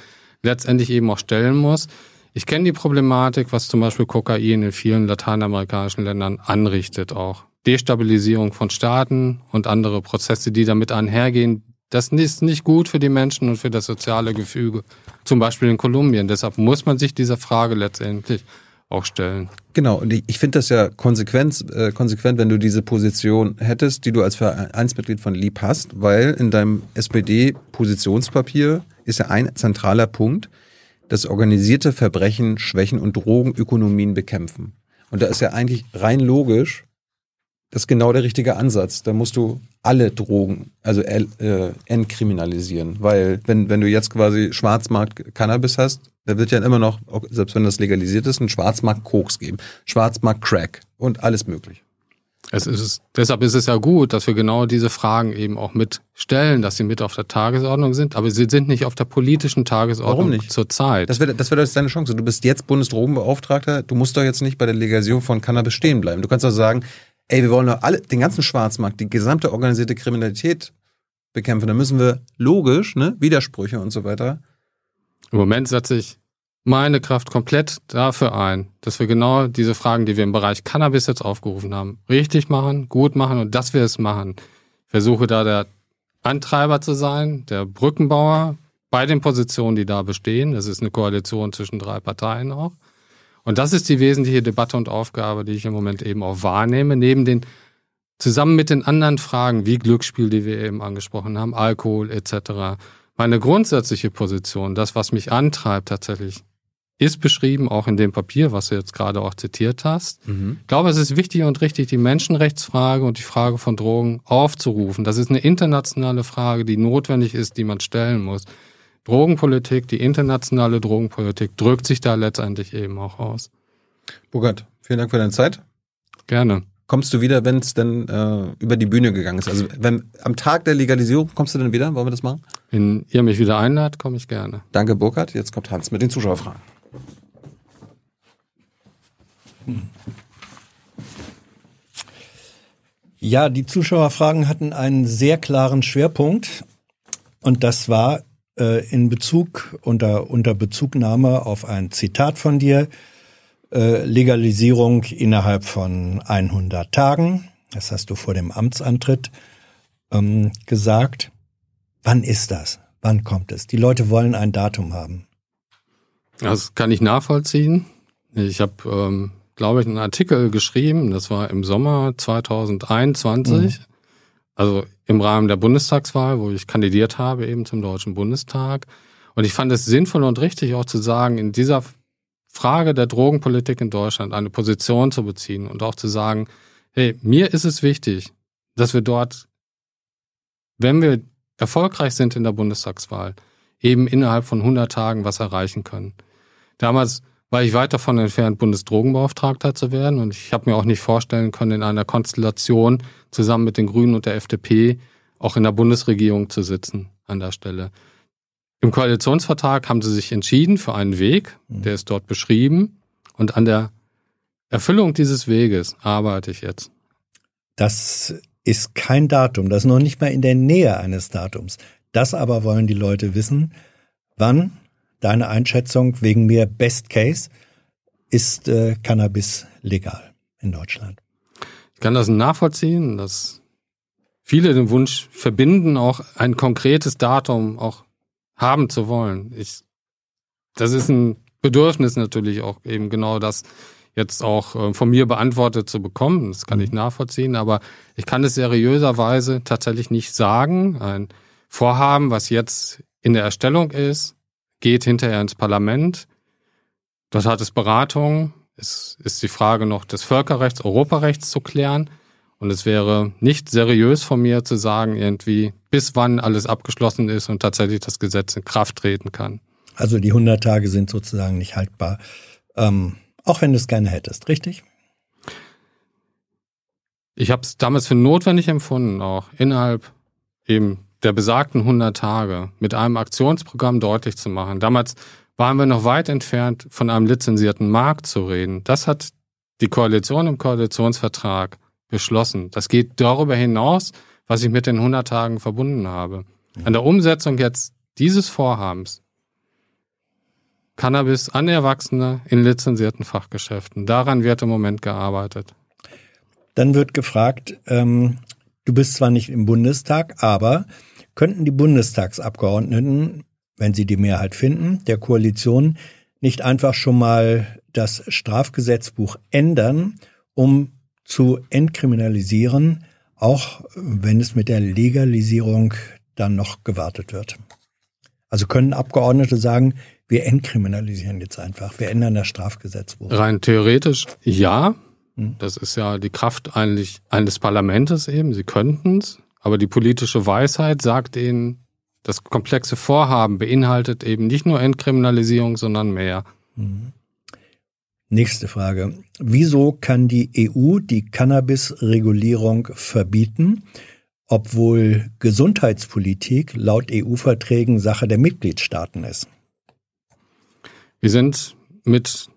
letztendlich eben auch stellen muss. Ich kenne die Problematik, was zum Beispiel Kokain in vielen lateinamerikanischen Ländern anrichtet auch. Destabilisierung von Staaten und andere Prozesse, die damit einhergehen, das ist nicht gut für die Menschen und für das soziale Gefüge, zum Beispiel in Kolumbien. Deshalb muss man sich dieser Frage letztendlich auch stellen. Genau, und ich finde das ja konsequent, äh, konsequent, wenn du diese Position hättest, die du als Vereinsmitglied von Lieb hast, weil in deinem SPD-Positionspapier ist ja ein zentraler Punkt, das organisierte Verbrechen, Schwächen und Drogenökonomien bekämpfen. Und da ist ja eigentlich rein logisch, das ist genau der richtige Ansatz. Da musst du alle Drogen, also äh, entkriminalisieren. Weil wenn, wenn du jetzt quasi Schwarzmarkt Cannabis hast, da wird ja immer noch, selbst wenn das legalisiert ist, ein Schwarzmarkt Koks geben, Schwarzmarkt Crack und alles möglich. Es ist, deshalb ist es ja gut, dass wir genau diese Fragen eben auch mitstellen, dass sie mit auf der Tagesordnung sind, aber sie sind nicht auf der politischen Tagesordnung Warum nicht? zurzeit. Das wäre das wär deine Chance. Du bist jetzt Bundesdrogenbeauftragter, du musst doch jetzt nicht bei der Legalisierung von Cannabis stehen bleiben. Du kannst doch sagen, ey, wir wollen doch alle, den ganzen Schwarzmarkt, die gesamte organisierte Kriminalität bekämpfen. Dann müssen wir logisch, ne, Widersprüche und so weiter. Im Moment setze ich meine Kraft komplett dafür ein, dass wir genau diese Fragen, die wir im Bereich Cannabis jetzt aufgerufen haben, richtig machen, gut machen und dass wir es machen. Ich versuche da der Antreiber zu sein, der Brückenbauer bei den Positionen, die da bestehen. Das ist eine Koalition zwischen drei Parteien auch. Und das ist die wesentliche Debatte und Aufgabe, die ich im Moment eben auch wahrnehme, neben den zusammen mit den anderen Fragen wie Glücksspiel, die wir eben angesprochen haben, Alkohol etc. Meine grundsätzliche Position, das, was mich antreibt tatsächlich, ist beschrieben, auch in dem Papier, was du jetzt gerade auch zitiert hast. Mhm. Ich glaube, es ist wichtig und richtig, die Menschenrechtsfrage und die Frage von Drogen aufzurufen. Das ist eine internationale Frage, die notwendig ist, die man stellen muss. Drogenpolitik, die internationale Drogenpolitik drückt sich da letztendlich eben auch aus. Burkhard, vielen Dank für deine Zeit. Gerne. Kommst du wieder, wenn es denn äh, über die Bühne gegangen ist? Also wenn am Tag der Legalisierung kommst du dann wieder? Wollen wir das machen? Wenn ihr mich wieder einladet, komme ich gerne. Danke, Burkhard. Jetzt kommt Hans mit den Zuschauerfragen. Ja, die Zuschauerfragen hatten einen sehr klaren Schwerpunkt und das war in Bezug unter unter Bezugnahme auf ein Zitat von dir äh, Legalisierung innerhalb von 100 Tagen. Das hast du vor dem Amtsantritt ähm, gesagt. Wann ist das? Wann kommt es? Die Leute wollen ein Datum haben. Das kann ich nachvollziehen. Ich habe, ähm, glaube ich, einen Artikel geschrieben. Das war im Sommer 2021. Mhm. Also im Rahmen der Bundestagswahl, wo ich kandidiert habe, eben zum Deutschen Bundestag. Und ich fand es sinnvoll und richtig auch zu sagen, in dieser Frage der Drogenpolitik in Deutschland eine Position zu beziehen und auch zu sagen, hey, mir ist es wichtig, dass wir dort, wenn wir erfolgreich sind in der Bundestagswahl, eben innerhalb von 100 Tagen was erreichen können. Damals war ich weit davon entfernt, Bundesdrogenbeauftragter zu werden und ich habe mir auch nicht vorstellen können, in einer Konstellation zusammen mit den Grünen und der FDP auch in der Bundesregierung zu sitzen an der Stelle. Im Koalitionsvertrag haben sie sich entschieden für einen Weg, mhm. der ist dort beschrieben. Und an der Erfüllung dieses Weges arbeite ich jetzt. Das ist kein Datum, das ist noch nicht mal in der Nähe eines Datums. Das aber wollen die Leute wissen. Wann, deine Einschätzung wegen mir Best Case, ist äh, Cannabis legal in Deutschland? Ich kann das nachvollziehen, dass viele den Wunsch verbinden, auch ein konkretes Datum auch haben zu wollen. Ich, das ist ein Bedürfnis natürlich auch eben genau das jetzt auch äh, von mir beantwortet zu bekommen. Das kann ich mhm. nachvollziehen, aber ich kann es seriöserweise tatsächlich nicht sagen. Ein Vorhaben, was jetzt in der Erstellung ist, geht hinterher ins Parlament. Dort hat es Beratung. Es ist die Frage noch des Völkerrechts, Europarechts zu klären. Und es wäre nicht seriös von mir zu sagen, irgendwie, bis wann alles abgeschlossen ist und tatsächlich das Gesetz in Kraft treten kann. Also die 100 Tage sind sozusagen nicht haltbar, ähm, auch wenn du es gerne hättest, richtig? Ich habe es damals für notwendig empfunden, auch innerhalb eben der besagten 100 Tage mit einem Aktionsprogramm deutlich zu machen. Damals waren wir noch weit entfernt, von einem lizenzierten Markt zu reden. Das hat die Koalition im Koalitionsvertrag beschlossen. Das geht darüber hinaus, was ich mit den 100 Tagen verbunden habe. An der Umsetzung jetzt dieses Vorhabens Cannabis an Erwachsene in lizenzierten Fachgeschäften. Daran wird im Moment gearbeitet. Dann wird gefragt, ähm, du bist zwar nicht im Bundestag, aber könnten die Bundestagsabgeordneten, wenn sie die Mehrheit finden, der Koalition nicht einfach schon mal das Strafgesetzbuch ändern, um zu entkriminalisieren, auch wenn es mit der Legalisierung dann noch gewartet wird. Also können Abgeordnete sagen, wir entkriminalisieren jetzt einfach, wir ändern das Strafgesetzbuch. Rein theoretisch ja. Hm. Das ist ja die Kraft eigentlich eines Parlamentes eben. Sie könnten es, aber die politische Weisheit sagt ihnen, das komplexe Vorhaben beinhaltet eben nicht nur Entkriminalisierung, sondern mehr. Mhm. Nächste Frage. Wieso kann die EU die Cannabis-Regulierung verbieten, obwohl Gesundheitspolitik laut EU-Verträgen Sache der Mitgliedstaaten ist? Wir sind mit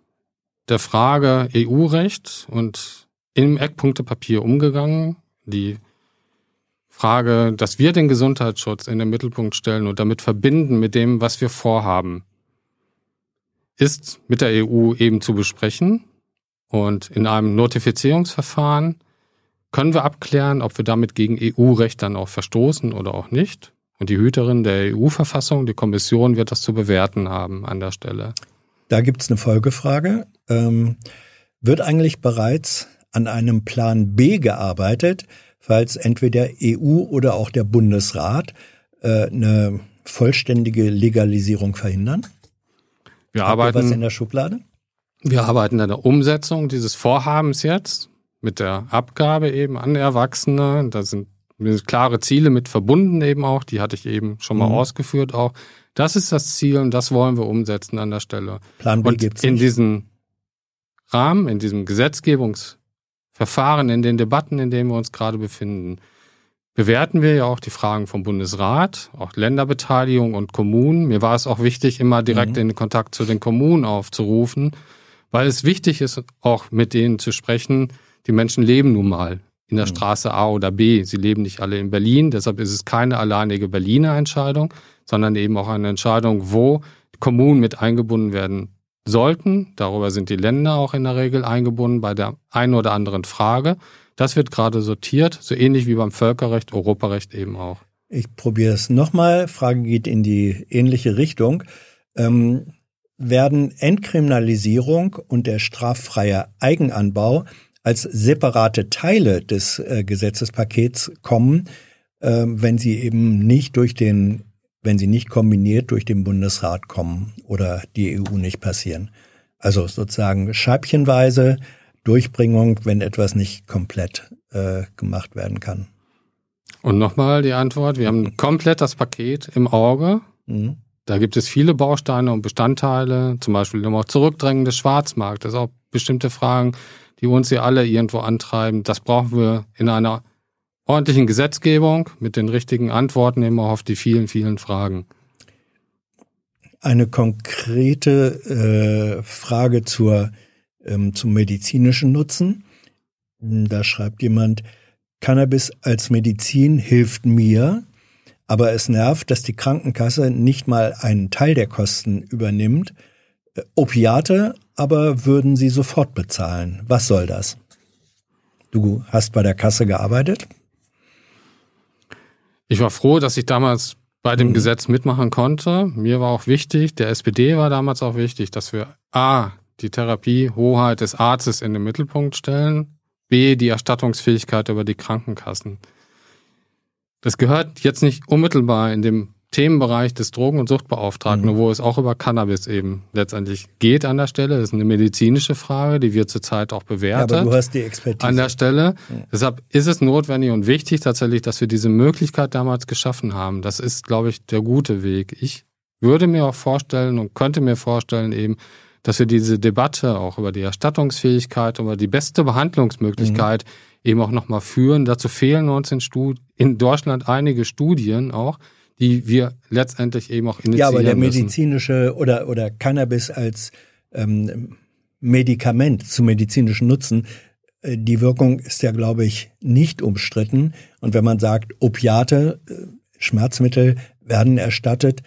der Frage EU-Recht und im Eckpunktepapier umgegangen. Die Frage, dass wir den Gesundheitsschutz in den Mittelpunkt stellen und damit verbinden mit dem, was wir vorhaben ist mit der EU eben zu besprechen. Und in einem Notifizierungsverfahren können wir abklären, ob wir damit gegen EU-Recht dann auch verstoßen oder auch nicht. Und die Hüterin der EU-Verfassung, die Kommission, wird das zu bewerten haben an der Stelle. Da gibt es eine Folgefrage. Ähm, wird eigentlich bereits an einem Plan B gearbeitet, falls entweder EU oder auch der Bundesrat äh, eine vollständige Legalisierung verhindern? Wir Habt arbeiten was in der Schublade? Wir arbeiten an der Umsetzung dieses Vorhabens jetzt mit der Abgabe eben an Erwachsene. Da sind klare Ziele mit verbunden eben auch. Die hatte ich eben schon mal Mhm. ausgeführt auch. Das ist das Ziel und das wollen wir umsetzen an der Stelle. Plan B Und gibt's in nicht. diesem Rahmen, in diesem Gesetzgebungsverfahren, in den Debatten, in denen wir uns gerade befinden, bewerten wir ja auch die Fragen vom Bundesrat, auch Länderbeteiligung und Kommunen. Mir war es auch wichtig, immer direkt Mhm. in Kontakt zu den Kommunen aufzurufen, weil es wichtig ist, auch mit denen zu sprechen. Die Menschen leben nun mal in der Mhm. Straße A oder B. Sie leben nicht alle in Berlin. Deshalb ist es keine alleinige Berliner Entscheidung, sondern eben auch eine Entscheidung, wo Kommunen mit eingebunden werden sollten. Darüber sind die Länder auch in der Regel eingebunden bei der einen oder anderen Frage. Das wird gerade sortiert, so ähnlich wie beim Völkerrecht, Europarecht eben auch. Ich probiere es nochmal. Frage geht in die ähnliche Richtung. Ähm, werden Entkriminalisierung und der straffreie Eigenanbau als separate Teile des äh, Gesetzespakets kommen, äh, wenn sie eben nicht durch den, wenn sie nicht kombiniert durch den Bundesrat kommen oder die EU nicht passieren. Also sozusagen scheibchenweise Durchbringung, wenn etwas nicht komplett äh, gemacht werden kann. Und nochmal die Antwort, wir haben komplett das Paket im Auge. Mhm. Da gibt es viele Bausteine und Bestandteile, zum Beispiel auch Zurückdrängen des Schwarzmarktes, auch bestimmte Fragen, die uns hier alle irgendwo antreiben. Das brauchen wir in einer ordentlichen Gesetzgebung mit den richtigen Antworten immer auf die vielen, vielen Fragen. Eine konkrete äh, Frage zur, ähm, zum medizinischen Nutzen. Da schreibt jemand, Cannabis als Medizin hilft mir, aber es nervt, dass die Krankenkasse nicht mal einen Teil der Kosten übernimmt. Opiate aber würden sie sofort bezahlen. Was soll das? Du hast bei der Kasse gearbeitet? Ich war froh, dass ich damals bei dem Mhm. Gesetz mitmachen konnte. Mir war auch wichtig, der SPD war damals auch wichtig, dass wir A, die Therapiehoheit des Arztes in den Mittelpunkt stellen, B, die Erstattungsfähigkeit über die Krankenkassen. Das gehört jetzt nicht unmittelbar in dem Themenbereich des Drogen- und Suchtbeauftragten, Mhm. wo es auch über Cannabis eben letztendlich geht an der Stelle. Das ist eine medizinische Frage, die wird zurzeit auch Ja, bewertet aber du hast die Expertise. an der Stelle. Deshalb ist es notwendig und wichtig tatsächlich, dass wir diese Möglichkeit damals geschaffen haben. Das ist, glaube ich, der gute Weg. Ich würde mir auch vorstellen und könnte mir vorstellen eben, dass wir diese Debatte auch über die Erstattungsfähigkeit, über die beste Behandlungsmöglichkeit eben auch nochmal führen. Dazu fehlen uns in, Stud in Deutschland einige Studien auch, die wir letztendlich eben auch initiieren Ja, aber der müssen. medizinische oder, oder Cannabis als ähm, Medikament zu medizinischen Nutzen, äh, die Wirkung ist ja, glaube ich, nicht umstritten. Und wenn man sagt, Opiate, äh, Schmerzmittel werden erstattet,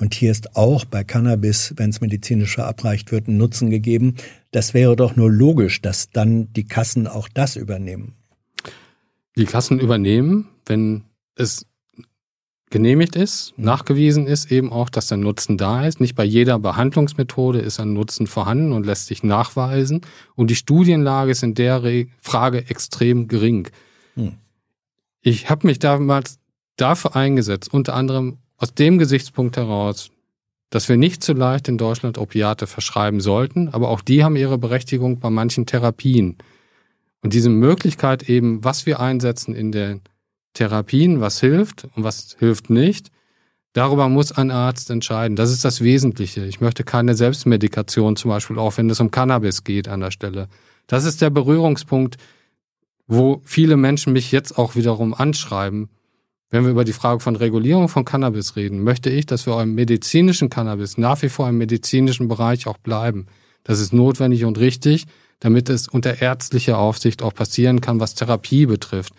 und hier ist auch bei Cannabis, wenn es medizinisch verabreicht wird, ein Nutzen gegeben, das wäre doch nur logisch, dass dann die Kassen auch das übernehmen. die Kassen übernehmen, wenn es genehmigt ist, nachgewiesen ist eben auch, dass der Nutzen da ist. Nicht bei jeder Behandlungsmethode ist ein Nutzen vorhanden und lässt sich nachweisen. Und die Studienlage ist in der Re Frage extrem gering. Hm. Ich habe mich damals dafür eingesetzt, unter anderem aus dem Gesichtspunkt heraus, dass wir nicht zu leicht in Deutschland Opiate verschreiben sollten, aber auch die haben ihre Berechtigung bei manchen Therapien. Und diese Möglichkeit eben, was wir einsetzen in den Therapien, was hilft und was hilft nicht, darüber muss ein Arzt entscheiden. Das ist das Wesentliche. Ich möchte keine Selbstmedikation zum Beispiel, auch wenn es um Cannabis geht an der Stelle. Das ist der Berührungspunkt, wo viele Menschen mich jetzt auch wiederum anschreiben. Wenn wir über die Frage von Regulierung von Cannabis reden, möchte ich, dass wir im medizinischen Cannabis nach wie vor im medizinischen Bereich auch bleiben. Das ist notwendig und richtig, damit es unter ärztlicher Aufsicht auch passieren kann, was Therapie betrifft.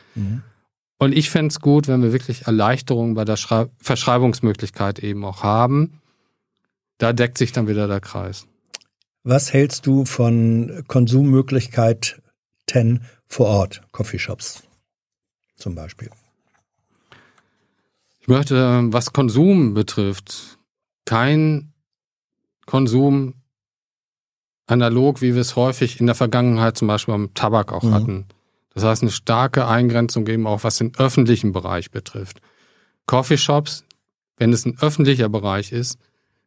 Und ich fände es gut, wenn wir wirklich Erleichterungen bei der Schrei Verschreibungsmöglichkeit eben auch haben. Da deckt sich dann wieder der Kreis. Was hältst du von Konsummöglichkeiten vor Ort, Coffeeshops zum Beispiel? Ich möchte, was Konsum betrifft, kein Konsum analog, wie wir es häufig in der Vergangenheit zum Beispiel beim Tabak auch Mhm. hatten. Das heißt, eine starke Eingrenzung eben auch, was den öffentlichen Bereich betrifft. Coffeeshops, wenn es ein öffentlicher Bereich ist,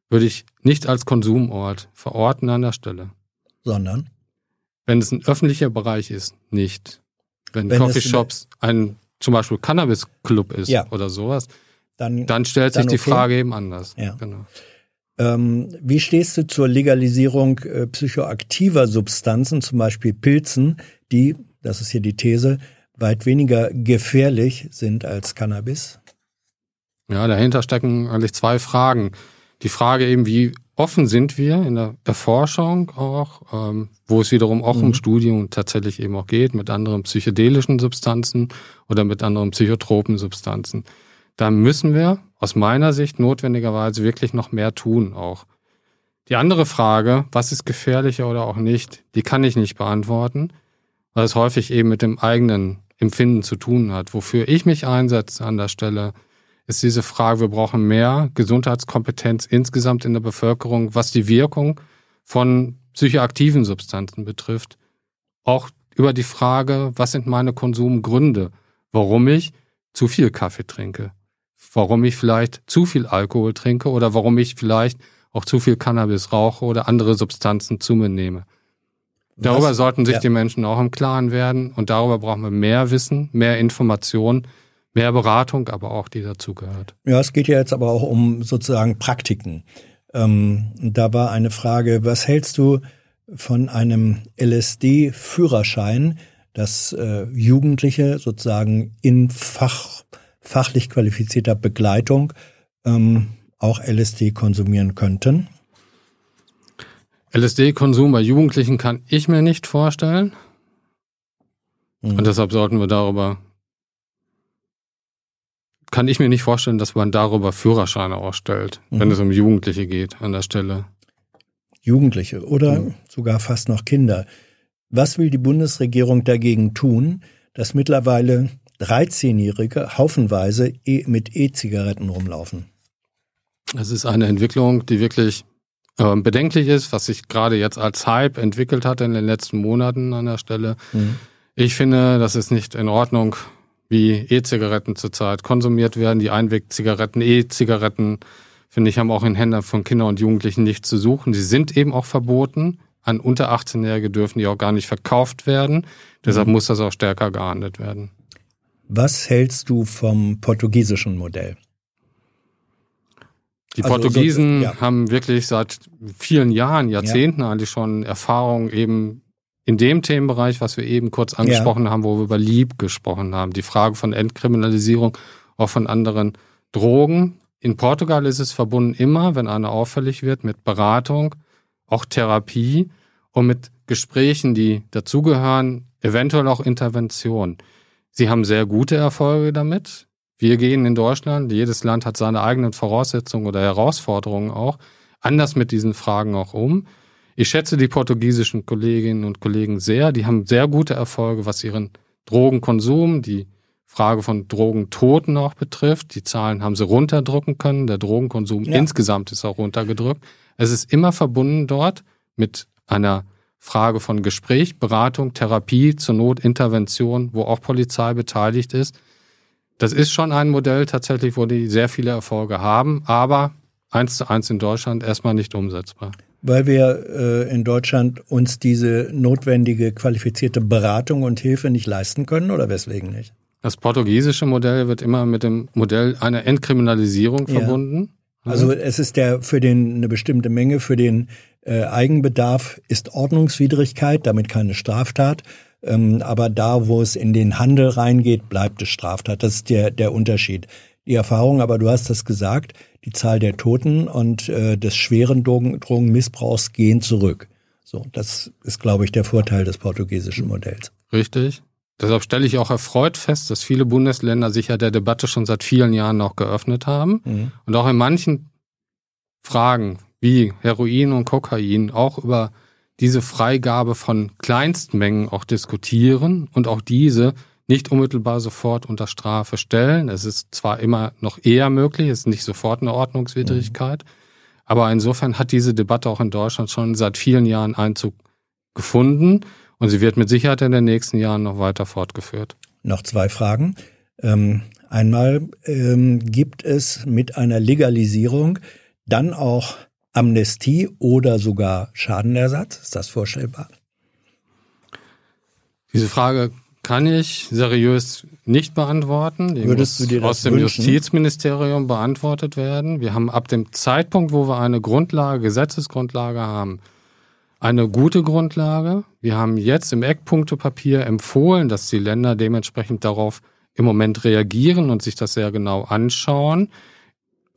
würde ich nicht als Konsumort verorten an der Stelle. Sondern? Wenn es ein öffentlicher Bereich ist, nicht. Wenn, Wenn es Coffeeshops ein zum Beispiel Cannabis-Club ist Ja. oder sowas, Dann, dann stellt sich Dann die okay. Frage eben anders. Ja. Genau. Ähm, wie stehst du zur Legalisierung äh, psychoaktiver Substanzen, zum Beispiel Pilzen, die, das ist hier die These, weit weniger gefährlich sind als Cannabis? Ja, dahinter stecken eigentlich zwei Fragen. Die Frage eben, wie offen sind wir in der Erforschung auch, ähm, wo es wiederum auch Mhm. um Studien tatsächlich eben auch geht, mit anderen psychedelischen Substanzen oder mit anderen psychotropen Substanzen. Da müssen wir aus meiner Sicht notwendigerweise wirklich noch mehr tun auch. Die andere Frage, was ist gefährlicher oder auch nicht, die kann ich nicht beantworten, weil es häufig eben mit dem eigenen Empfinden zu tun hat. Wofür ich mich einsetze an der Stelle, ist diese Frage, wir brauchen mehr Gesundheitskompetenz insgesamt in der Bevölkerung, was die Wirkung von psychoaktiven Substanzen betrifft. Auch über die Frage, was sind meine Konsumgründe, warum ich zu viel Kaffee trinke, warum ich vielleicht zu viel Alkohol trinke oder warum ich vielleicht auch zu viel Cannabis rauche oder andere Substanzen zu mir nehme. Darüber Was- sollten sich ja. die Menschen auch im Klaren werden und darüber brauchen wir mehr Wissen, mehr Information, mehr Beratung, aber auch die dazugehört. Ja, es geht ja jetzt aber auch um sozusagen Praktiken. Ähm, da war eine Frage, was hältst du von einem LSD-Führerschein, dass äh, Jugendliche sozusagen in Fach, fachlich qualifizierter Begleitung ähm, auch LSD konsumieren könnten? LSD-Konsum bei Jugendlichen kann ich mir nicht vorstellen Mhm. und deshalb sollten wir darüber, kann ich mir nicht vorstellen, dass man darüber Führerscheine ausstellt, wenn Mhm. es um Jugendliche geht an der Stelle. Jugendliche oder Mhm. sogar fast noch Kinder. Was will die Bundesregierung dagegen tun, dass mittlerweile 13-Jährige haufenweise e mit E-Zigaretten rumlaufen? Es ist eine Entwicklung, die wirklich ähm, bedenklich ist, was sich gerade jetzt als Hype entwickelt hat in den letzten Monaten an der Stelle. Mhm. Ich finde, das ist nicht in Ordnung, wie E-Zigaretten zurzeit konsumiert werden. Die Einwegzigaretten, E-Zigaretten, finde ich, haben auch in Händen von Kindern und Jugendlichen nichts zu suchen. Sie sind eben auch verboten. An unter 18-Jährige dürfen die auch gar nicht verkauft werden. Deshalb muss das auch stärker geahndet werden. Was hältst du vom portugiesischen Modell? Die Also so- Portugiesen ja. haben wirklich seit vielen Jahren, Jahrzehnten eigentlich schon Erfahrung eben in dem Themenbereich, was wir eben kurz angesprochen haben, wo wir über Lieb gesprochen haben. Die Frage von Entkriminalisierung auch von anderen Drogen. In Portugal ist es verbunden immer, wenn einer auffällig wird, mit Beratung, auch Therapie und mit Gesprächen, die dazugehören, eventuell auch Intervention. Sie haben sehr gute Erfolge damit. Wir gehen in Deutschland, jedes Land hat seine eigenen Voraussetzungen oder Herausforderungen auch, anders mit diesen Fragen auch um. Ich schätze die portugiesischen Kolleginnen und Kollegen sehr. Die haben sehr gute Erfolge, was ihren Drogenkonsum, die Frage von Drogentoten auch betrifft. Die Zahlen haben sie runterdrücken können. Der Drogenkonsum Ja. insgesamt ist auch runtergedrückt. Es ist immer verbunden dort mit einer Frage von Gespräch, Beratung, Therapie, zur Not Intervention, wo auch Polizei beteiligt ist. Das ist schon ein Modell tatsächlich, wo die sehr viele Erfolge haben, aber eins zu eins in Deutschland erstmal nicht umsetzbar. Weil wir äh, in Deutschland uns diese notwendige qualifizierte Beratung und Hilfe nicht leisten können oder weswegen nicht? Das portugiesische Modell wird immer mit dem Modell einer Entkriminalisierung Ja. verbunden. Also es ist der für den eine bestimmte Menge für den äh, Eigenbedarf ist Ordnungswidrigkeit, damit keine Straftat. Ähm, aber da, wo es in den Handel reingeht, bleibt es Straftat. Das ist der der Unterschied. Die Erfahrung, aber du hast das gesagt, die Zahl der Toten und äh, des schweren Drogen, Drogenmissbrauchs gehen zurück. So, das ist, glaube ich, der Vorteil des portugiesischen Modells. Richtig. Deshalb stelle ich auch erfreut fest, dass viele Bundesländer sich ja der Debatte schon seit vielen Jahren noch geöffnet haben Mhm. und auch in manchen Fragen wie Heroin und Kokain auch über diese Freigabe von Kleinstmengen auch diskutieren und auch diese nicht unmittelbar sofort unter Strafe stellen. Es ist zwar immer noch eher möglich, es ist nicht sofort eine Ordnungswidrigkeit, aber insofern hat diese Debatte auch in Deutschland schon seit vielen Jahren Einzug gefunden und sie wird mit Sicherheit in den nächsten Jahren noch weiter fortgeführt. Noch zwei Fragen. Ähm, einmal ähm, gibt es mit einer Legalisierung dann auch Amnestie oder sogar Schadenersatz? Ist das vorstellbar? Diese Frage kann ich seriös nicht beantworten. Die Würdest muss du dir das aus dem wünschen? Justizministerium beantwortet werden. Wir haben ab dem Zeitpunkt, wo wir eine Grundlage, Gesetzesgrundlage haben, eine gute Grundlage. Wir haben jetzt im Eckpunktepapier empfohlen, dass die Länder dementsprechend darauf im Moment reagieren und sich das sehr genau anschauen.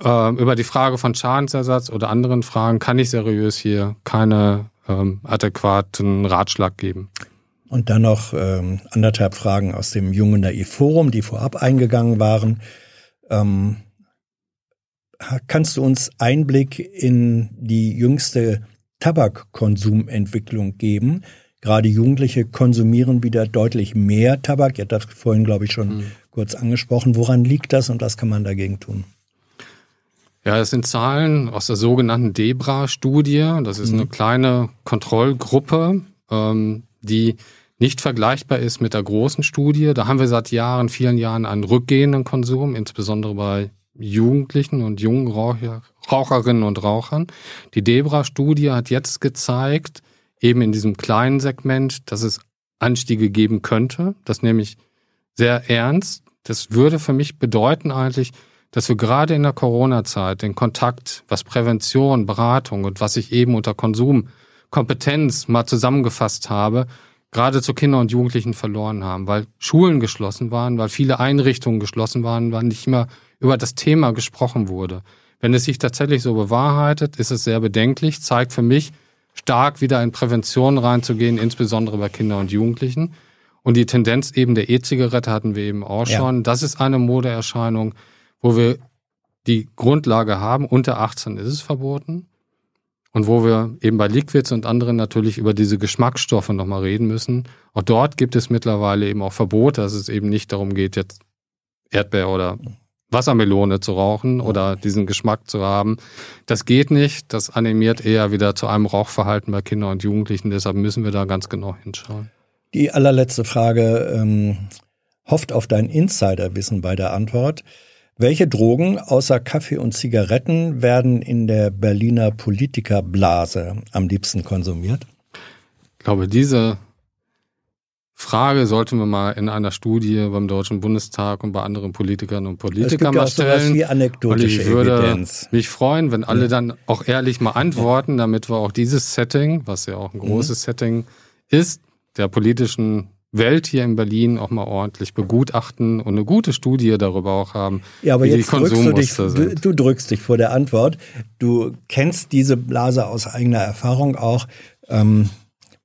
Ähm, über die Frage von Schadensersatz oder anderen Fragen kann ich seriös hier keine ähm, adäquaten Ratschlag geben. Und dann noch ähm, anderthalb Fragen aus dem Jungen Naiv Forum, die vorab eingegangen waren. Ähm, kannst du uns Einblick in die jüngste Tabakkonsumentwicklung geben? Gerade Jugendliche konsumieren wieder deutlich mehr Tabak. Ihr habt das vorhin, glaube ich, schon kurz angesprochen. Woran liegt das und was kann man dagegen tun? Ja, das sind Zahlen aus der sogenannten DEBRA-Studie. Das ist eine kleine Kontrollgruppe, ähm, die nicht vergleichbar ist mit der großen Studie. Da haben wir seit Jahren, vielen Jahren einen rückgehenden Konsum, insbesondere bei Jugendlichen und jungen Raucher, Raucherinnen und Rauchern. Die DEBRA-Studie hat jetzt gezeigt, eben in diesem kleinen Segment, dass es Anstiege geben könnte. Das nehme ich sehr ernst. Das würde für mich bedeuten eigentlich, dass wir gerade in der Corona-Zeit den Kontakt, was Prävention, Beratung und was ich eben unter Konsumkompetenz mal zusammengefasst habe, gerade zu Kindern und Jugendlichen verloren haben, weil Schulen geschlossen waren, weil viele Einrichtungen geschlossen waren, weil nicht mehr über das Thema gesprochen wurde. Wenn es sich tatsächlich so bewahrheitet, ist es sehr bedenklich, zeigt für mich, stark wieder in Prävention reinzugehen, insbesondere bei Kindern und Jugendlichen. Und die Tendenz eben der E-Zigarette hatten wir eben auch Ja. schon. Das ist eine Modeerscheinung, wo wir die Grundlage haben. Unter 18 ist es verboten. Und wo wir eben bei Liquids und anderen natürlich über diese Geschmacksstoffe nochmal reden müssen. Auch dort gibt es mittlerweile eben auch Verbote, dass es eben nicht darum geht, jetzt Erdbeer oder Wassermelone zu rauchen oder diesen Geschmack zu haben. Das geht nicht. Das animiert eher wieder zu einem Rauchverhalten bei Kindern und Jugendlichen. Deshalb müssen wir da ganz genau hinschauen. Die allerletzte Frage ähm, hofft auf dein Insiderwissen bei der Antwort. Welche Drogen außer Kaffee und Zigaretten werden in der Berliner Politikerblase am liebsten konsumiert? Ich glaube, diese Frage sollten wir mal in einer Studie beim Deutschen Bundestag und bei anderen Politikern und Politikern ja mal stellen. Und ich würde Evidenz. mich freuen, wenn alle dann auch ehrlich mal antworten, damit wir auch dieses Setting, was ja auch Mhm. ein großes Setting ist, der politischen Welt hier in Berlin auch mal ordentlich begutachten und eine gute Studie darüber auch haben, Ja, aber wie jetzt die drückst du dich, Konsummuster du, sind. du drückst dich vor der Antwort. Du kennst diese Blase aus eigener Erfahrung auch. Ähm,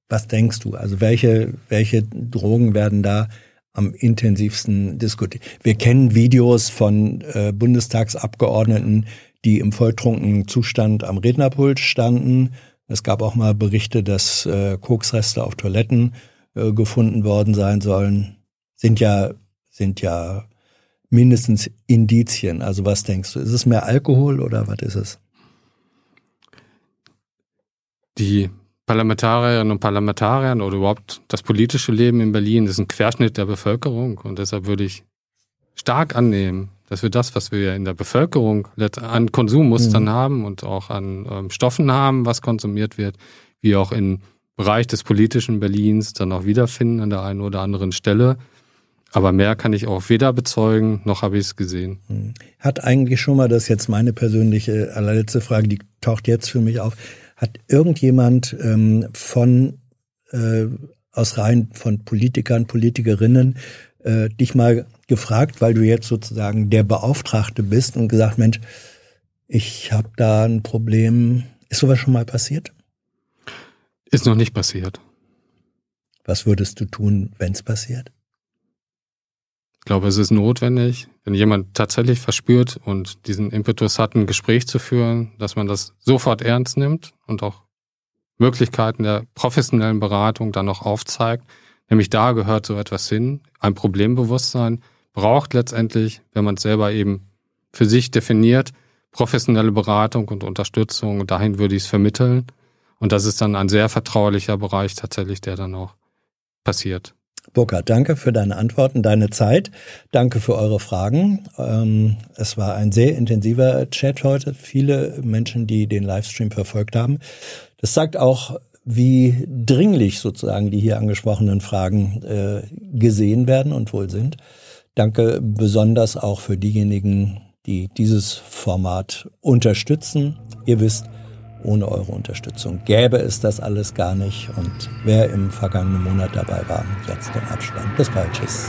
was denkst du? Also welche, welche Drogen werden da am intensivsten diskutiert? Wir kennen Videos von äh, Bundestagsabgeordneten, die im volltrunkenen Zustand am Rednerpult standen. Es gab auch mal Berichte, dass äh, Koksreste auf Toiletten äh, gefunden worden sein sollen. Sind ja, sind ja mindestens Indizien. Also was denkst du? Ist es mehr Alkohol oder was ist es? Die Parlamentarierinnen und Parlamentarier oder überhaupt das politische Leben in Berlin ist ein Querschnitt der Bevölkerung und deshalb würde ich stark annehmen, dass wir das, was wir in der Bevölkerung an Konsummustern haben und auch an ähm, Stoffen haben, was konsumiert wird, wie auch im Bereich des politischen Berlins dann auch wiederfinden an der einen oder anderen Stelle. Aber mehr kann ich auch weder bezeugen, noch habe ich es gesehen. Hat eigentlich schon mal, das ist jetzt meine persönliche allerletzte Frage, die taucht jetzt für mich auf, hat irgendjemand ähm, von äh, aus Reihen von Politikern, Politikerinnen äh, dich mal gefragt, weil du jetzt sozusagen der Beauftragte bist und gesagt, Mensch, ich habe da ein Problem. Ist sowas schon mal passiert? Ist noch nicht passiert. Was würdest du tun, wenn es passiert? Ich glaube, es ist notwendig, wenn jemand tatsächlich verspürt und diesen Impetus hat, ein Gespräch zu führen, dass man das sofort ernst nimmt und auch Möglichkeiten der professionellen Beratung dann auch aufzeigt. Nämlich da gehört so etwas hin. Ein Problembewusstsein braucht letztendlich, wenn man es selber eben für sich definiert, professionelle Beratung und Unterstützung. Und dahin würde ich es vermitteln. Und das ist dann ein sehr vertraulicher Bereich tatsächlich, der dann auch passiert. Burkhard, danke für deine Antworten, deine Zeit. Danke für eure Fragen. Ähm, es war ein sehr intensiver Chat heute. Viele Menschen, die den Livestream verfolgt haben. Das sagt auch, wie dringlich sozusagen die hier angesprochenen Fragen äh, gesehen werden und wohl sind. Danke besonders auch für diejenigen, die dieses Format unterstützen. Ihr wisst, ohne eure Unterstützung gäbe es das alles gar nicht. Und wer im vergangenen Monat dabei war, jetzt den Abspann. Bis bald. Tschüss.